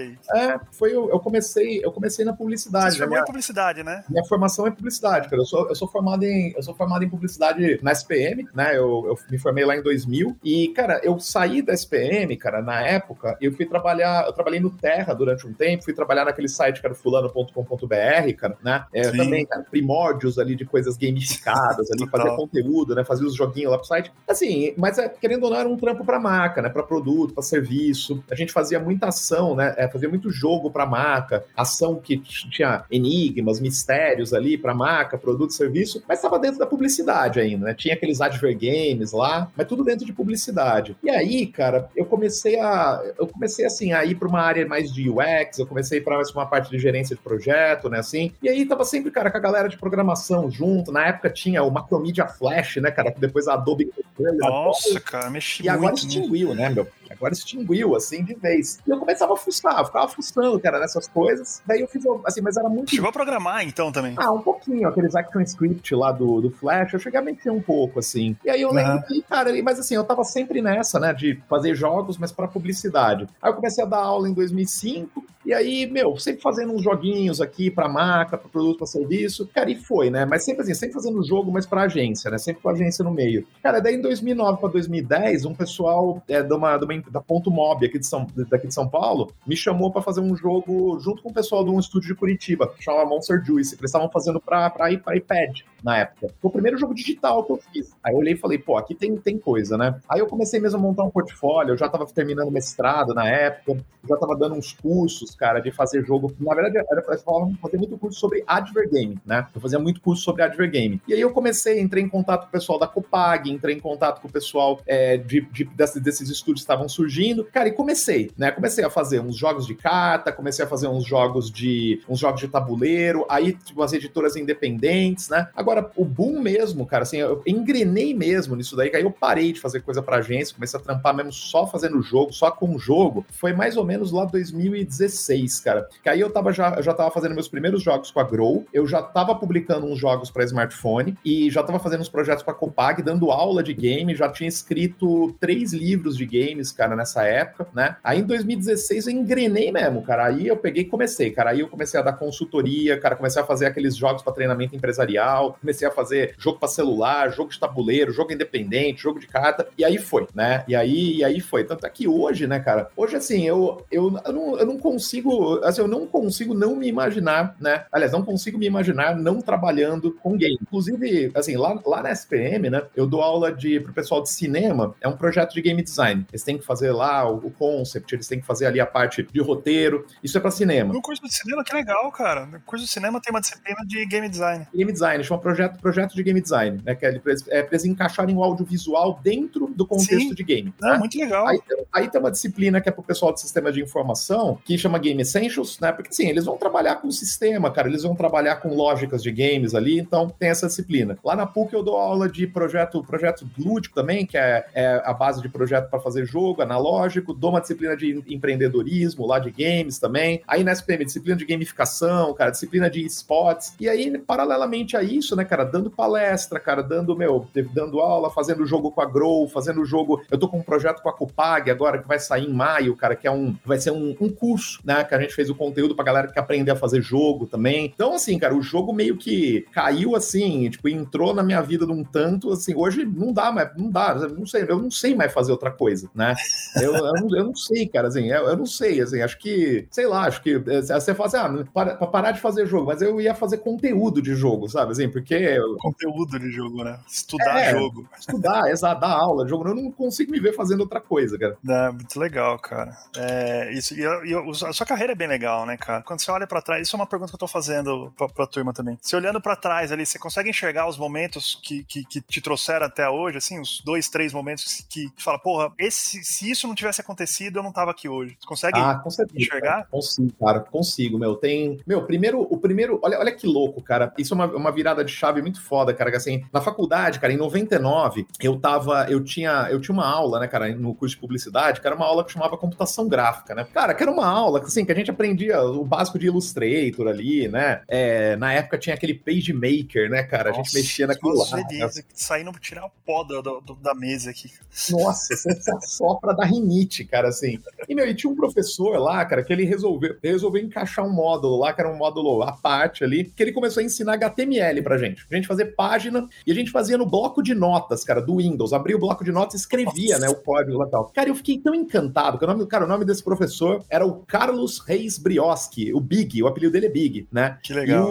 história aí. É, foi eu, eu comecei, eu comecei na publicidade. Você formou minha, em publicidade, né? Minha formação é publicidade, cara. Eu sou, eu sou formado em eu sou formado em publicidade na SPM, né? Eu, eu me formei lá em 2000 e, cara, eu saí da SPM, cara, na época, eu fui trabalhar, eu trabalhei no Terra durante um tempo, fui trabalhar naquele site que era fulano.com.br, cara, né? É, também, cara, primórdios ali de coisas gamificadas ali, fazer conteúdo, né? Fazer os joguinhos lá pro site. Assim, mas é, querendo ou não, era um trampo pra marca, né? Pra produto, pra serviço. A gente fazia muita ação, né? É, fazia muito jogo pra marca, ação que tinha enigmas, mistérios ali pra marca, produto, serviço, mas estava dentro da publicidade ainda, né? Tinha aqueles adver games lá, mas tudo dentro de publicidade. E aí, cara, eu comecei a eu comecei assim a ir para uma área mais de UX, eu comecei para mais uma parte de gerência de projeto, né, assim. E aí tava sempre, cara, com a galera de programação junto. Na época tinha o Macromedia Flash, né, cara, que depois a Adobe Nossa, cara, mexi E agora extinguiu, né, meu? Agora extinguiu, assim, de vez. E eu começava a eu ficava frustrando, cara, nessas coisas. Daí eu fiz, assim, mas era muito. Chegou a programar, então, também? Ah, um pouquinho. Aqueles action script lá do, do Flash, eu cheguei a mexer um pouco, assim. E aí eu lembro uhum. que, cara, mas assim, eu tava sempre nessa, né, de fazer jogos, mas para publicidade. Aí eu comecei a dar aula em 2005, e aí, meu, sempre fazendo uns joguinhos aqui para marca, para produto, para serviço. Cara, e foi, né? Mas sempre assim, sempre fazendo jogo, mas para agência, né? Sempre com a agência no meio. Cara, daí em 2009 para 2010, um pessoal é, de uma, de uma, da Ponto Mob aqui de São, daqui de São Paulo me chamou para fazer um jogo junto com o pessoal de um estúdio de Curitiba, que chama Monster Juice, que eles estavam fazendo para iPad na época. Foi o primeiro jogo digital que eu fiz. Aí eu olhei e falei, pô, aqui tem, tem coisa, né? Aí eu comecei mesmo a montar um portfólio, eu já tava terminando mestrado na época, já tava dando uns cursos, cara, de fazer jogo. Na verdade, era pra fazer muito curso sobre advergame, né? Eu fazia muito curso sobre advergame. E aí eu comecei, entrei em contato com o pessoal da Copag, entrei em contato com o pessoal é, de, de, desses, desses estúdios que estavam surgindo. Cara, e comecei, né? Comecei a fazer uns jogos de carta, comecei a fazer uns jogos de uns jogos de tabuleiro, aí tipo, as editoras independentes, né? Agora, o boom mesmo, cara, assim, eu engrenei mesmo nisso daí, que aí eu parei de fazer coisa pra agência, comecei a trampar mesmo só fazendo jogo, só com jogo. Foi mais ou menos lá 2016, cara. Que aí eu tava já, já tava fazendo meus primeiros jogos com a Grow, eu já tava publicando uns jogos para smartphone e já tava fazendo uns projetos com a Copag, dando aula de game, já tinha escrito três livros de games, cara, nessa época, né? Aí em 2016 eu engrenei mesmo, cara. Aí eu peguei e comecei, cara. Aí eu comecei a dar consultoria, cara, comecei a fazer aqueles jogos para treinamento empresarial, comecei a fazer jogo para celular, jogo de tabuleiro, jogo independente, jogo de carta, e aí foi, né? E aí, e aí foi. Tanto é que hoje, né, cara? Hoje, assim, eu, eu, eu, não, eu não consigo, assim, eu não consigo não me imaginar, né? Aliás, não consigo me imaginar não trabalhando com game. Inclusive, assim, lá, lá na SPM, né, eu dou aula de, pro pessoal de cinema, é um projeto de game design. Eles têm que fazer lá o, o concept, eles têm que fazer ali a parte de roteiro. Isso é para cinema. No curso de cinema, que legal, cara. No curso de cinema tem uma disciplina de game design. Game design, chama projeto, projeto de game design, né? Que é, é pra eles encaixarem o audiovisual dentro do contexto Sim. de game. Não, né? muito legal. Aí, aí tem uma disciplina que é pro pessoal de sistema de informação, que chama Game Essentials, né? Porque assim, eles vão trabalhar com o sistema, cara, eles vão trabalhar com lógicas de games ali, então tem essa disciplina. Lá na PUC eu dou aula de projeto, projeto lúdico também, que é, é a base de projeto para fazer jogo, analógico, dou uma disciplina de empreendedorismo lá de games também. Aí na SPM, disciplina de gamificação, cara, disciplina de esportes. E aí, paralelamente a isso, né, cara, dando palestra, cara, dando, meu, dando aula, fazendo jogo com a Grow, fazendo jogo. Eu tô com um projeto com a Copag agora, que vai sair em maio, cara, que é um. Vai ser um, um curso, né? Que a gente fez o conteúdo pra galera que aprender a fazer jogo também. Então, assim, cara, o jogo meio que caiu assim, tipo, entrou na minha vida de um tanto, assim, hoje não dá mais, não dá, não sei, eu não sei mais fazer outra coisa, né? Eu, eu, não, eu não sei, cara, assim, eu, eu, não sei, assim, acho que, sei lá, acho que eh, você fala assim, ah, para, pra parar de fazer jogo, mas eu ia fazer conteúdo de jogo, sabe, assim, porque... Conteúdo de jogo, né? Estudar é, jogo. Estudar, exato, dar aula de jogo, eu não consigo me ver fazendo outra coisa, cara. É, muito legal, cara. É, isso, e, a sua carreira é bem legal, né, cara? Quando você olha para trás, isso é uma pergunta que eu tô fazendo pra, pra turma também. Se olhando para trás ali, você consegue enxergar os momentos que, que, que, te trouxeram até hoje, assim, os dois, três momentos que, que fala, porra, esse, se isso não tivesse acontecido, eu não tava aqui hoje. Você consegue ah, enxergar? Cara. Consigo, cara, consigo, meu. Tem. Meu, primeiro, o primeiro. Olha, olha que louco, cara. Isso é uma, uma virada de chave muito foda, cara, que assim, na faculdade, cara, em 99, eu tava, eu tinha, eu tinha uma aula, né, cara, no curso de publicidade, que era uma aula que chamava computação gráfica, né? Cara, que era uma aula, assim, que a gente aprendia o básico de Illustrator ali, né? É, na época tinha aquele PageMaker, né, cara? Nossa, a gente mexia naquilo lá. Beleza, saindo tirar o pó do, do, da mesa aqui. Nossa, você sopra da rinite, cara, assim. E, meu, e tinha um professor lá, cara, que ele resolveu, resolveu encaixar um módulo lá, que era um módulo à parte ali, que ele começou a ensinar HTML pra gente. A gente fazer página e a gente fazia no bloco de notas, cara, do Windows. Abria o bloco de notas e escrevia, Nossa. né, o código lá e tal. Cara, eu fiquei tão encantado, que o nome, cara, o nome desse professor era o Carlos Reis Brioski, o Big, o apelido dele é Big, né? Que legal.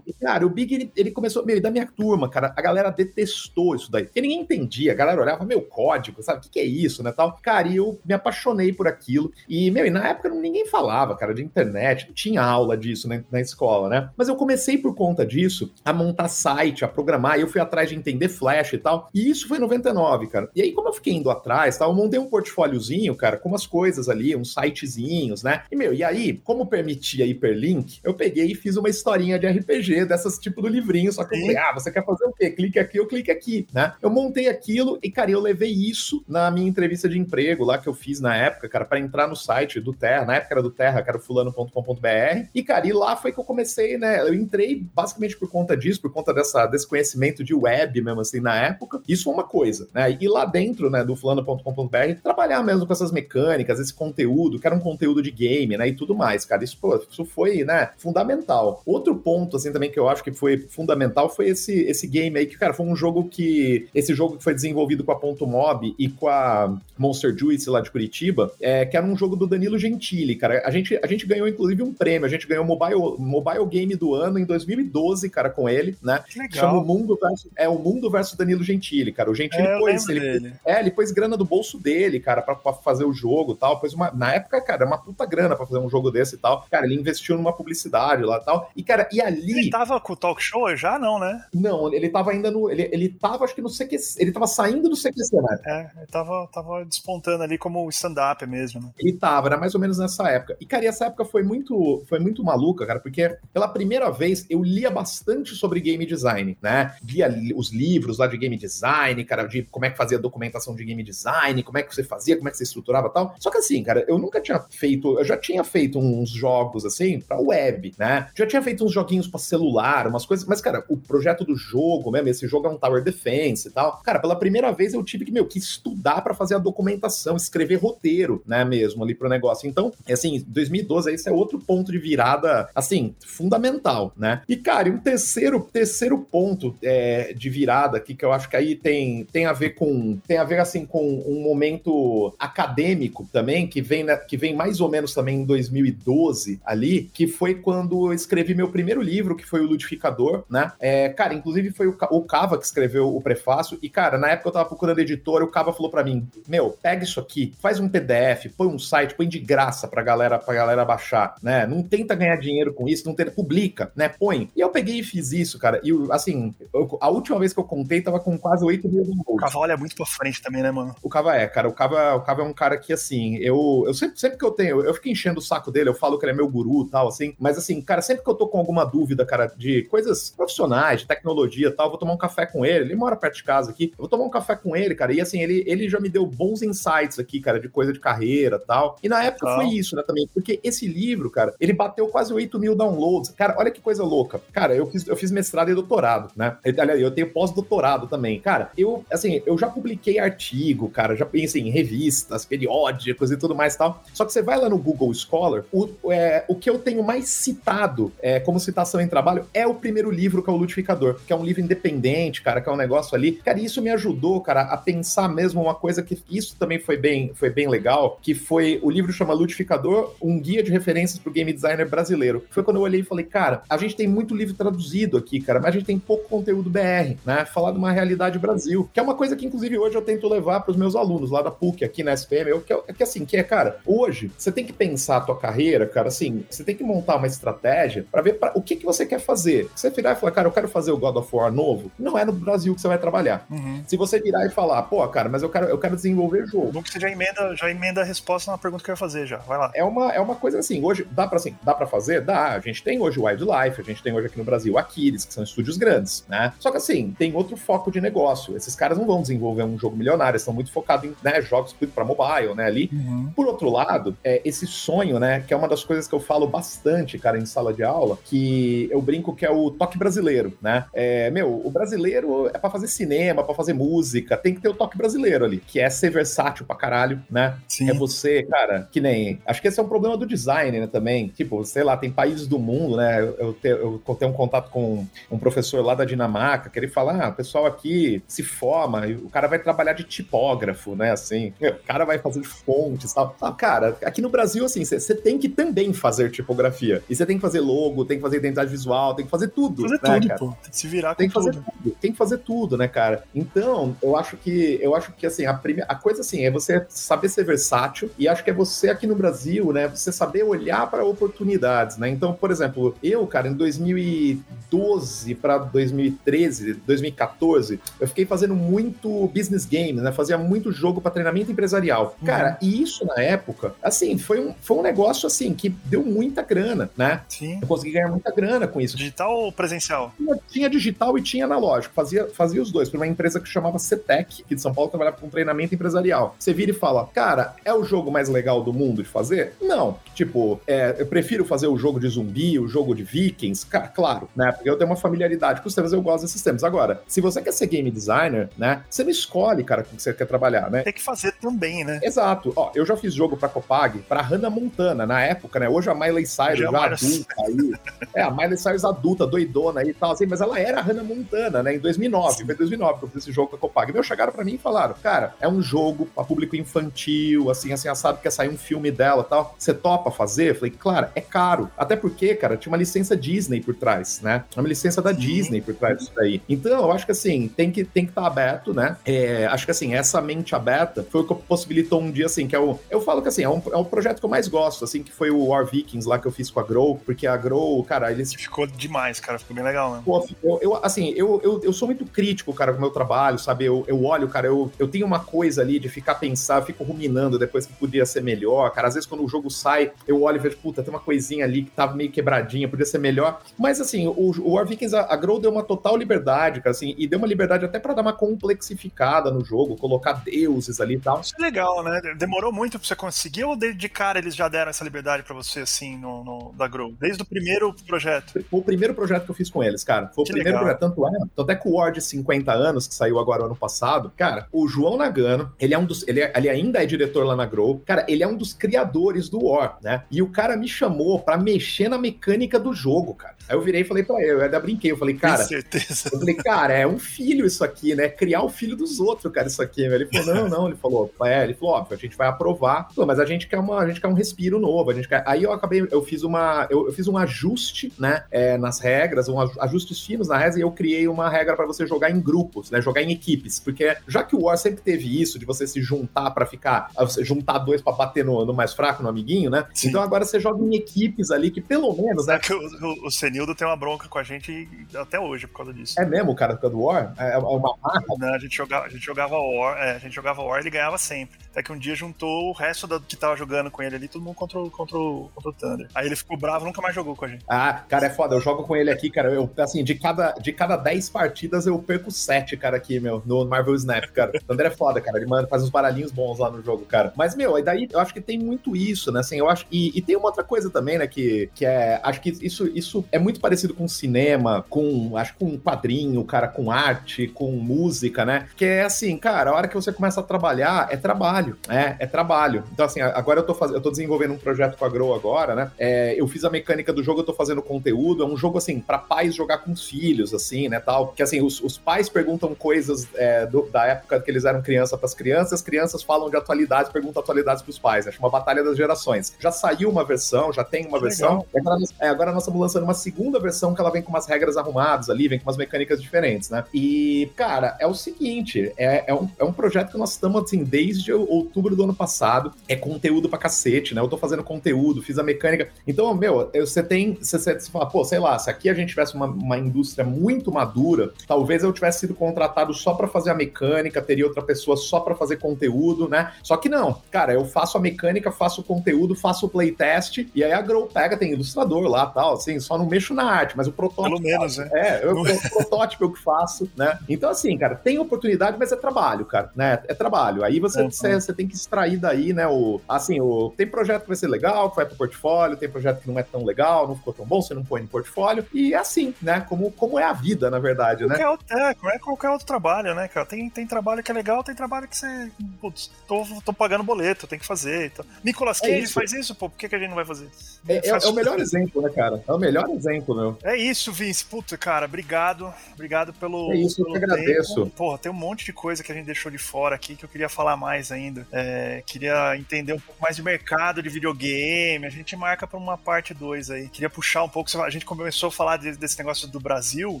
E o, cara, o Big, ele, ele começou, meu, da minha turma, cara, a galera detestou isso daí. Porque ninguém entendia, a galera olhava, meu, código, sabe? O que, que é isso, né, tal. Cara, e eu me apaixonei por aquilo. E, meu, e na época ninguém falava, cara, de internet, não tinha aula disso né, na escola, né? Mas eu comecei por conta disso a montar site, a programar, e eu fui atrás de entender Flash e tal. E isso foi em 99, cara. E aí, como eu fiquei indo atrás, tal, eu montei um portfóliozinho, cara, com umas coisas ali, uns sitezinhos, né? E, meu, e aí, como permitia hiperlink, eu peguei e fiz uma historinha de RPG dessas tipo do livrinho, só que eu falei, ah, você quer fazer o quê? Clique aqui, eu clique aqui, né? Eu montei aquilo e, cara, eu levei isso na minha entrevista de emprego lá que eu fiz na época, cara, para entrar no site do Terra, na época era do Terra, que era fulano.com.br, e, cara, e lá foi que eu comecei, né? Eu entrei basicamente por conta disso, por conta dessa, desse conhecimento de web mesmo, assim, na época. Isso foi uma coisa, né? E lá dentro, né, do fulano.com.br, trabalhar mesmo com essas mecânicas, esse conteúdo, que era um conteúdo de game, né, e tudo mais, cara. Isso, pô, isso foi, né, fundamental. Outro ponto, assim, também que eu acho que foi fundamental foi esse, esse game aí, que, cara, foi um jogo que. Esse jogo que foi desenvolvido com a Ponto Mob e com a Monster Juice lá de Curitiba, é, que era um jogo do Danilo Gentili, cara. A gente, a gente ganhou, inclusive, um prêmio. A gente ganhou o mobile, mobile Game do ano em 2012, cara, com ele, né? Que legal. Chama o Mundo versus, É o Mundo versus Danilo Gentili, cara. O Gentili É, pôs. Ele, dele. é, ele pôs grana do bolso dele, cara, pra, pra fazer o jogo e tal. Pôs uma, na época, cara, uma puta grana pra fazer um jogo desse e tal. Cara, ele investiu numa publicidade lá e tal. E, cara, e ali. Ele tava com o talk show já? Não, né? Não, ele tava ainda no. Ele, ele tava, acho que no CQC. Ele tava saindo do CQC, né? É, ele tava, tava despontando ali como stand-up mesmo, né? Ele tava, era mais ou menos nessa época. E, cara, e essa época foi muito, foi muito maluca, cara, porque pela primeira vez eu lia bastante sobre game design, né? Via os livros lá de game design, cara, de como é que fazia a documentação de game design, como é que você fazia, como é que você estruturava tal. Só que assim, cara, eu nunca tinha feito, eu já tinha feito uns jogos assim pra web, né? Já tinha feito uns joguinhos pra celular, umas coisas, mas, cara, o projeto do jogo mesmo, esse jogo é um Tower Defense e tal. Cara, pela primeira vez eu tive que, meu, que estudar pra fazer a documentação, escrever roteiro, né, mesmo ali pro negócio. Então, assim, 2012, esse é outro ponto de virada, assim, fundamental, né? E, cara, e um terceiro, terceiro ponto é, de virada aqui, que eu acho que aí tem, tem a ver com, tem a ver, assim, com um momento acadêmico também, que vem, né, que vem mais ou menos também em 2012 ali, que foi quando eu escrevi meu primeiro livro, que foi o Ludificador, né? É, cara, inclusive foi o, o Cava que escreveu o prefácio, e, cara, na época eu tava procurando editor, o Cava falou pra mim, meu, pega isso aqui, faz um PDF, põe um site, põe de graça pra galera, pra galera baixar, né? Não tenta ganhar dinheiro com isso, não tenta, publica, né? Põe. E eu peguei e fiz isso, cara, e, assim, eu- a última vez que eu contei tava com quase 8 mil O downloads. cavalo olha muito pra frente também, né, mano? O Cava é, cara. O Cava, o Cava é um cara que, assim, eu, eu sempre, sempre que eu tenho, eu fico enchendo o saco dele, eu falo que ele é meu guru e tal, assim, mas assim, cara, sempre que eu tô com alguma dúvida, cara, de coisas profissionais, de tecnologia e tal, eu vou tomar um café com ele, ele mora perto de casa aqui, eu vou tomar um café com ele, cara, e assim, ele, ele já me deu bons insights aqui, cara, de coisa de carreira e tal. E na época foi isso, né, também, porque esse livro, cara, ele bateu quase 8 mil downloads. Cara, olha que coisa louca. Cara, eu fiz, eu fiz mestrado e doutorado, né? Aliás, eu tenho pós-doutorado também. Cara, eu, assim, eu já publiquei artigo, cara, já pensei em revistas, periódicos e tudo mais e tal. Só que você vai lá no Google Scholar, o, é, o que eu tenho mais citado é, como citação em trabalho é o primeiro livro, que é o Ludificador, que é um livro independente, cara, que é um negócio ali. Cara, isso me ajudou, cara, a pensar mesmo uma coisa que isso também foi bem, foi bem legal, que foi o livro chama Ludificador, um guia de referências pro game designer brasileiro. Foi quando eu olhei e falei, cara, a gente tem muito livro traduzido aqui, cara, mas a gente tem pouco conteúdo BR, né? Falar de uma realidade Brasil, que é uma coisa que inclusive hoje eu tento levar para os meus alunos lá da PUC aqui na SPM, eu, que, é, que assim, que é, cara, hoje você tem que pensar a tua carreira, cara, assim, você tem que montar uma estratégia para ver pra, o que que você quer fazer. Você virar e falar, cara, eu quero fazer o God of War novo, não é no Brasil que você vai trabalhar. Uhum. Se você virar e falar, pô, cara, mas eu quero, eu quero desenvolver jogo. Bom que você já emenda, já emenda a resposta na pergunta que eu ia fazer já. Vai lá. É uma, é uma coisa assim, hoje dá pra, assim, dá pra fazer? Dá. A gente tem hoje o Wildlife, a gente tem hoje aqui no Brasil Aquiles, que são estúdios grandes, né? Só que assim, tem outro foco de negócio. Esses caras não vão desenvolver um jogo milionário, eles estão muito focados em né, jogos para mobile, né? Ali. Uhum. Por outro lado, é, esse sonho, né? Que é uma das coisas que eu falo bastante, cara, em sala de aula, que eu brinco que é o toque brasileiro, né? É, meu, o brasileiro é para fazer cinema, para fazer música, tem que ter o toque brasileiro ali, que é ser versátil pra caralho, né? Sim. É você, cara, que nem. Acho que esse é um problema do design, né? Também. Tipo, sei lá, tem países do mundo, né? Eu, te, eu tenho um contato com um professor lá da Dinamarca, que ele fala: ah, o pessoal aqui se forma, o cara vai trabalhar de tipógrafo, né? Assim, o cara vai fazer fontes e tal. Ah, cara, aqui no Brasil, assim, você tem que também fazer tipografia. E você tem que fazer logo, tem que fazer identidade visual, tem que fazer tudo. Fazer né, tudo, cara? pô. Tem que se virar tem que tudo. fazer tudo. Tem que fazer tudo, né, cara? Então, eu acho que eu acho que assim, a primeira a coisa assim é você saber ser versátil e acho que é você aqui no Brasil, né, você saber olhar para oportunidades, né? Então, por exemplo, eu, cara, em 2012 para 2013, 2014, eu fiquei fazendo muito business game, né? Fazia muito jogo para treinamento empresarial. Uhum. Cara, e isso na época, assim, foi um, foi um negócio assim que deu muita grana, né? Sim. Eu consegui ganhar muita grana com isso. Digital ou presencial? Tinha, tinha digital e tinha analógico. Fazia, fazia os dois. Por uma empresa que chamava CETEC, que de São Paulo trabalhava com treinamento empresarial. Você vira e fala, cara, é o jogo mais legal do mundo de fazer? Não. Tipo, é, eu prefiro fazer o jogo de zumbi, o jogo de vikings, cara, claro, né? Porque eu tenho uma familiaridade com os temas, eu gosto desses temas. Agora, se você quer ser game designer, né? Você não escolhe, cara, com que você quer trabalhar, né? Tem que fazer também, né? Exato. Ó, eu já fiz jogo pra Copag, pra Hannah Montana, na época, né? Hoje a Miley Cyrus já, já adulta aí. É, a Miley Cyrus adulta, doidona aí e tal, assim, mas ela era a Hannah Montana, né? Em 2009. Foi 2009 que eu fiz esse jogo com a Copag. Meu, chegaram pra mim e falaram, cara, é um jogo pra público infantil, assim, assim, assado, quer sair um filme dela tal. Você topa fazer? Eu falei, claro, é caro. Até porque, cara, tinha uma licença Disney por trás, né? Uma licença da Sim. Disney por trás disso daí. Então, eu acho que assim, tem que tem que estar tá aberto, né? É, acho que assim, essa mente aberta foi o que possibilitou um dia, assim, que é o. Eu falo que assim, é um, é um projeto que eu mais gosto, assim, que foi o War Vikings lá que eu fiz com a Grow, porque a Grow, cara, eles. Ficou demais, cara, ficou bem legal, né? Pô, eu, eu, assim, eu, eu, eu sou muito crítico, cara, com o meu trabalho, sabe? Eu, eu olho, cara, eu, eu tenho uma coisa ali de ficar pensando, fico ruminando depois que podia ser melhor, cara. Às vezes quando o jogo sai, eu olho e vejo, puta, tem uma coisinha ali que tava meio quebradinha, podia ser melhor. Mas assim, o, o War Vikings, a, a Grow deu uma total liberdade, cara, assim, e deu uma liberdade até para dar uma complexificada no jogo, colocar deuses ali e tal. Isso é legal, né? Demorou muito pra você conseguir ou de cara eles já deram essa liberdade para você, assim, no, no, da Grow? Desde o primeiro projeto? Foi o primeiro projeto que eu fiz com eles, cara. Foi que o primeiro legal. projeto. Tanto é, tanto é que o War de 50 anos, que saiu agora ano passado, cara, o João Nagano, ele é um dos. Ele, é, ele ainda é diretor lá na Grow. Cara, ele é um dos criadores do War, né? E o cara me chamou para mexer na mecânica do jogo, cara. Aí eu virei e falei pra ele, eu ainda brinquei, eu falei, cara. Com certeza. Eu falei, cara, é um filho isso aqui, né? Criar o filho dos outros, cara, isso aqui. Ele falou, não, não. Ele falou, é, ele falou, óbvio, a gente vai aprovar. Falou, mas a gente quer uma, a gente quer um respiro novo. A gente quer... Aí eu acabei, eu fiz uma, eu, eu fiz um ajuste, né, é, nas regras, um ajustes finos na regra, e eu criei uma regra para você jogar em grupos, né? Jogar em equipes. Porque já que o War sempre teve isso, de você se juntar para ficar, juntar dois para bater no, no, mais fraco, no amiguinho, né? Sim. Então agora você joga em equipes ali que pelo menos, né? É que o, o, o Senildo tem uma bronca com a gente até hoje por causa disso. É mesmo, cara, por causa do War? É, é uma marca? Não, a gente jogava, a gente jogava War, é, a gente jogava War e ele ganhava sempre. Até que um dia juntou o resto do que tava jogando com ele ali, todo mundo contra o, contra o, contra o Thunder. Aí ele ficou bravo, nunca mais jogou com a gente. Ah, cara, é foda. Eu jogo com ele aqui, cara. Eu, assim, de cada, de cada 10 partidas eu perco 7, cara, aqui, meu, no Marvel Snap, cara. O Thunder é foda, cara. Ele manda, faz uns baralhinhos bons lá no jogo, cara. Mas, meu, aí daí eu acho que tem muito isso, né? Assim, eu acho. E, e tem uma outra coisa também, né? Que, que é. Acho que isso, isso é muito parecido com cinema, com. Acho com quadrinho, cara, com arte, com música, né? Que é assim, cara, a hora que você começa a trabalhar, é trabalho, né? É trabalho. Então, assim, agora eu tô fazendo, eu tô desenvolvendo um projeto com a Grow agora, né? É, eu fiz a mecânica do jogo, eu tô fazendo conteúdo. É um jogo, assim, para pais jogar com os filhos, assim, né? Tal. Que assim, os, os pais perguntam coisas é, do, da época que eles eram criança para as crianças, as crianças falam de atualidades, perguntam atualidades pros pais. Acho uma batalha das gerações. Já saiu uma versão, já tem uma que versão. Agora, é, agora nós estamos lançando uma segunda versão que ela vem com umas regras arrumadas ali, vem com umas mecânicas diferentes, né? E, cara, é o seguinte: é, é, um, é um projeto que nós estamos, assim, desde o outubro do ano passado. É conteúdo pra cacete, né? Eu tô fazendo conteúdo, fiz a mecânica. Então, meu, você tem. Você, você fala, pô, sei lá, se aqui a gente tivesse uma, uma indústria muito madura, talvez eu tivesse sido contratado só para fazer a mecânica, teria outra pessoa só para fazer conteúdo, né? Só que não, cara, eu faço a mecânica, faço o conteúdo, faço o playtest, e aí a Grow pega, tem ilustrador lá tal, assim, só não mexo na arte, mas o protótipo. Pelo menos, né? É, eu, o protótipo eu que faço, né? Então, assim, cara, tem oportunidade, mas é trabalho, cara, né? É trabalho. Aí você, uhum. você, você, tem que extrair daí, né? O, assim, o, tem projeto que vai ser legal, que vai pro portfólio, tem projeto que não é tão legal, não ficou tão bom, você não põe no portfólio. E é assim, né? Como, como é a vida, na verdade, né? é, como é qualquer outro trabalho, né, cara? Tem, tem trabalho que é legal, tem trabalho que você. Putz, tô, tô pagando boleto, tem que fazer. Então. Nicolas é Cage é faz isso, pô, por que, que a gente não vai fazer? É, é, é o melhor exemplo, né, cara? É o melhor exemplo, meu. É isso, Vince. Puta, cara, obrigado. Obrigado pelo. É isso, pelo eu que agradeço. Tempo. Porra, tem um monte de coisa que a gente deixou de fora aqui que eu queria falar mais ainda. É, queria entender um pouco mais de mercado de videogame. A gente marca pra uma parte 2 aí. Queria puxar um pouco. A gente começou a falar desse negócio do Brasil,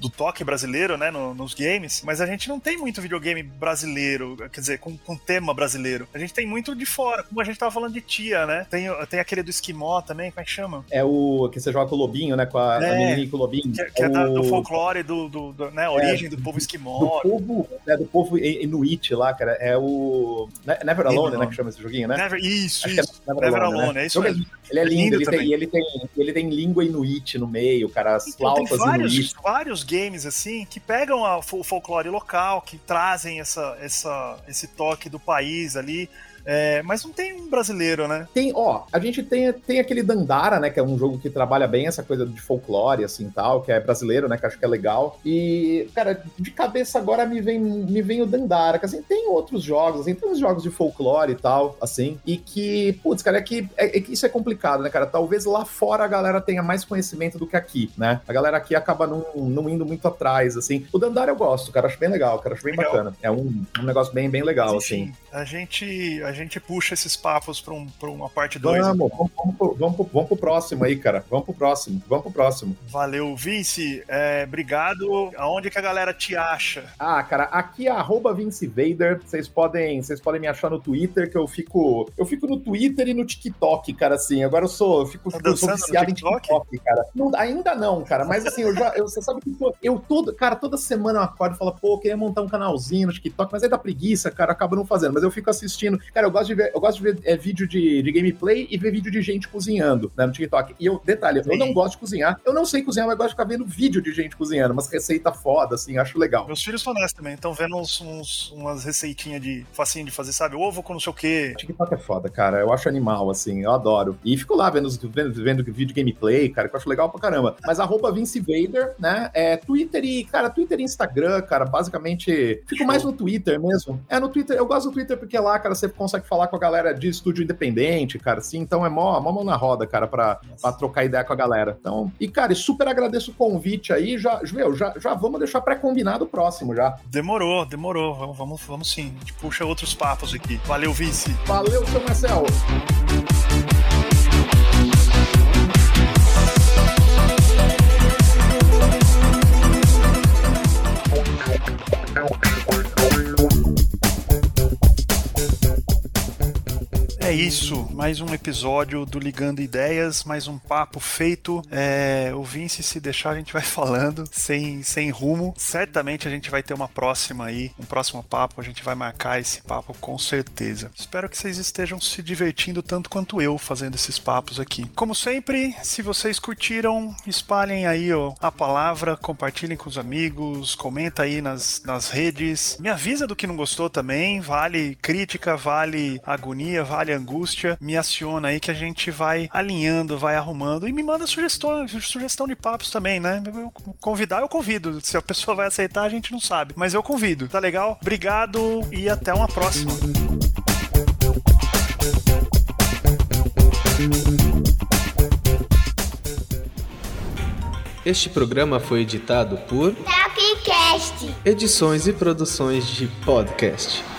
do toque brasileiro, né, no, nos games, mas a gente não tem muito videogame brasileiro, quer dizer, com, com tema brasileiro. A gente tem muito de fora, como a gente tava falando de Tia, né? Tem, tem aquele do Esquimó também, como é que chama? É o que você joga com o Lobinho, né? Com a, é, a menininha com o Lobinho. Que, que é, é o... do folclore, do, do, do né? A origem é, do povo esquimó. Do povo, é, do povo Inuit lá, cara. É o. Never Alone, né? Que chama esse joguinho, né? Never, isso, Acho isso. É Never, Never, Alone, né? é isso mesmo. Ele é lindo, lindo ele, tem, ele, tem, ele tem língua Inuit no meio, cara. As então, flautas tem vários, Inuit. vários games assim que pegam a, o folclore local, que trazem essa, essa, esse toque do país ali. É, mas não tem um brasileiro, né? Tem, ó, a gente tem, tem aquele Dandara, né? Que é um jogo que trabalha bem essa coisa de folclore, assim, tal, que é brasileiro, né? Que acho que é legal. E, cara, de cabeça agora me vem, me vem o Dandara, que assim, tem outros jogos, assim, tem uns jogos de folclore e tal, assim, e que, putz, cara, é que, é, é que isso é complicado, né, cara? Talvez lá fora a galera tenha mais conhecimento do que aqui, né? A galera aqui acaba não, não indo muito atrás, assim. O Dandara eu gosto, cara, acho bem legal, cara, acho bem legal. bacana. É um, um negócio bem, bem legal, Mas, assim. A gente, a gente puxa esses papos pra, um, pra uma parte 2. Vamos, vamos, vamos, pro, vamos, pro, vamos pro próximo aí, cara. Vamos pro próximo. Vamos pro próximo. Valeu, Vince. É, obrigado. Aonde que a galera te acha? Ah, cara, aqui é arroba Vince Vader. Vocês podem, vocês podem me achar no Twitter, que eu fico. Eu fico no Twitter e no TikTok, cara, assim. Agora eu sou. Eu fico, tá eu sou viciado em TikTok, cara. Não, ainda não, cara. Mas assim, eu já. Eu, você sabe que eu, eu todo. Cara, toda semana eu acordo e falo, pô, eu queria montar um canalzinho no TikTok, mas aí dá preguiça, cara, acaba não fazendo. Mas eu fico assistindo. Cara, eu gosto de ver, eu gosto de ver é, vídeo de, de gameplay e ver vídeo de gente cozinhando né, no TikTok. E eu, detalhe, Sim. eu não gosto de cozinhar. Eu não sei cozinhar, mas gosto de ficar vendo vídeo de gente cozinhando, umas receitas foda, assim, acho legal. Meus filhos são nessa também, estão vendo uns, uns, umas receitinhas de facinho de fazer, sabe? Ovo com não sei o quê. TikTok é foda, cara. Eu acho animal, assim, eu adoro. E fico lá vendo, vendo, vendo vídeo gameplay, cara, que eu acho legal pra caramba. Mas arroba Vince Vader, né? É Twitter e, cara, Twitter e Instagram, cara, basicamente. Fico mais no Twitter mesmo. É, no Twitter, eu gosto do Twitter porque lá, cara, você consegue falar com a galera de estúdio independente, cara, assim, então é mó, mó mão na roda, cara, pra, pra trocar ideia com a galera. Então, e, cara, super agradeço o convite aí, já, meu, já, já vamos deixar pré-combinado o próximo já. Demorou, demorou, vamos, vamos, vamos sim, a gente puxa outros papos aqui. Valeu, Vice. Valeu, seu Marcel. Isso, mais um episódio do Ligando Ideias, mais um papo feito. É, o Vince, se deixar, a gente vai falando sem, sem rumo. Certamente a gente vai ter uma próxima aí, um próximo papo, a gente vai marcar esse papo com certeza. Espero que vocês estejam se divertindo tanto quanto eu fazendo esses papos aqui. Como sempre, se vocês curtiram, espalhem aí ó, a palavra, compartilhem com os amigos, comenta aí nas, nas redes. Me avisa do que não gostou também, vale crítica, vale agonia, vale angústia, me aciona aí que a gente vai alinhando, vai arrumando e me manda sugestão, sugestão de papos também, né? Eu convidar, eu convido. Se a pessoa vai aceitar, a gente não sabe. Mas eu convido, tá legal? Obrigado e até uma próxima. Este programa foi editado por Talkcast. Edições e produções de podcast.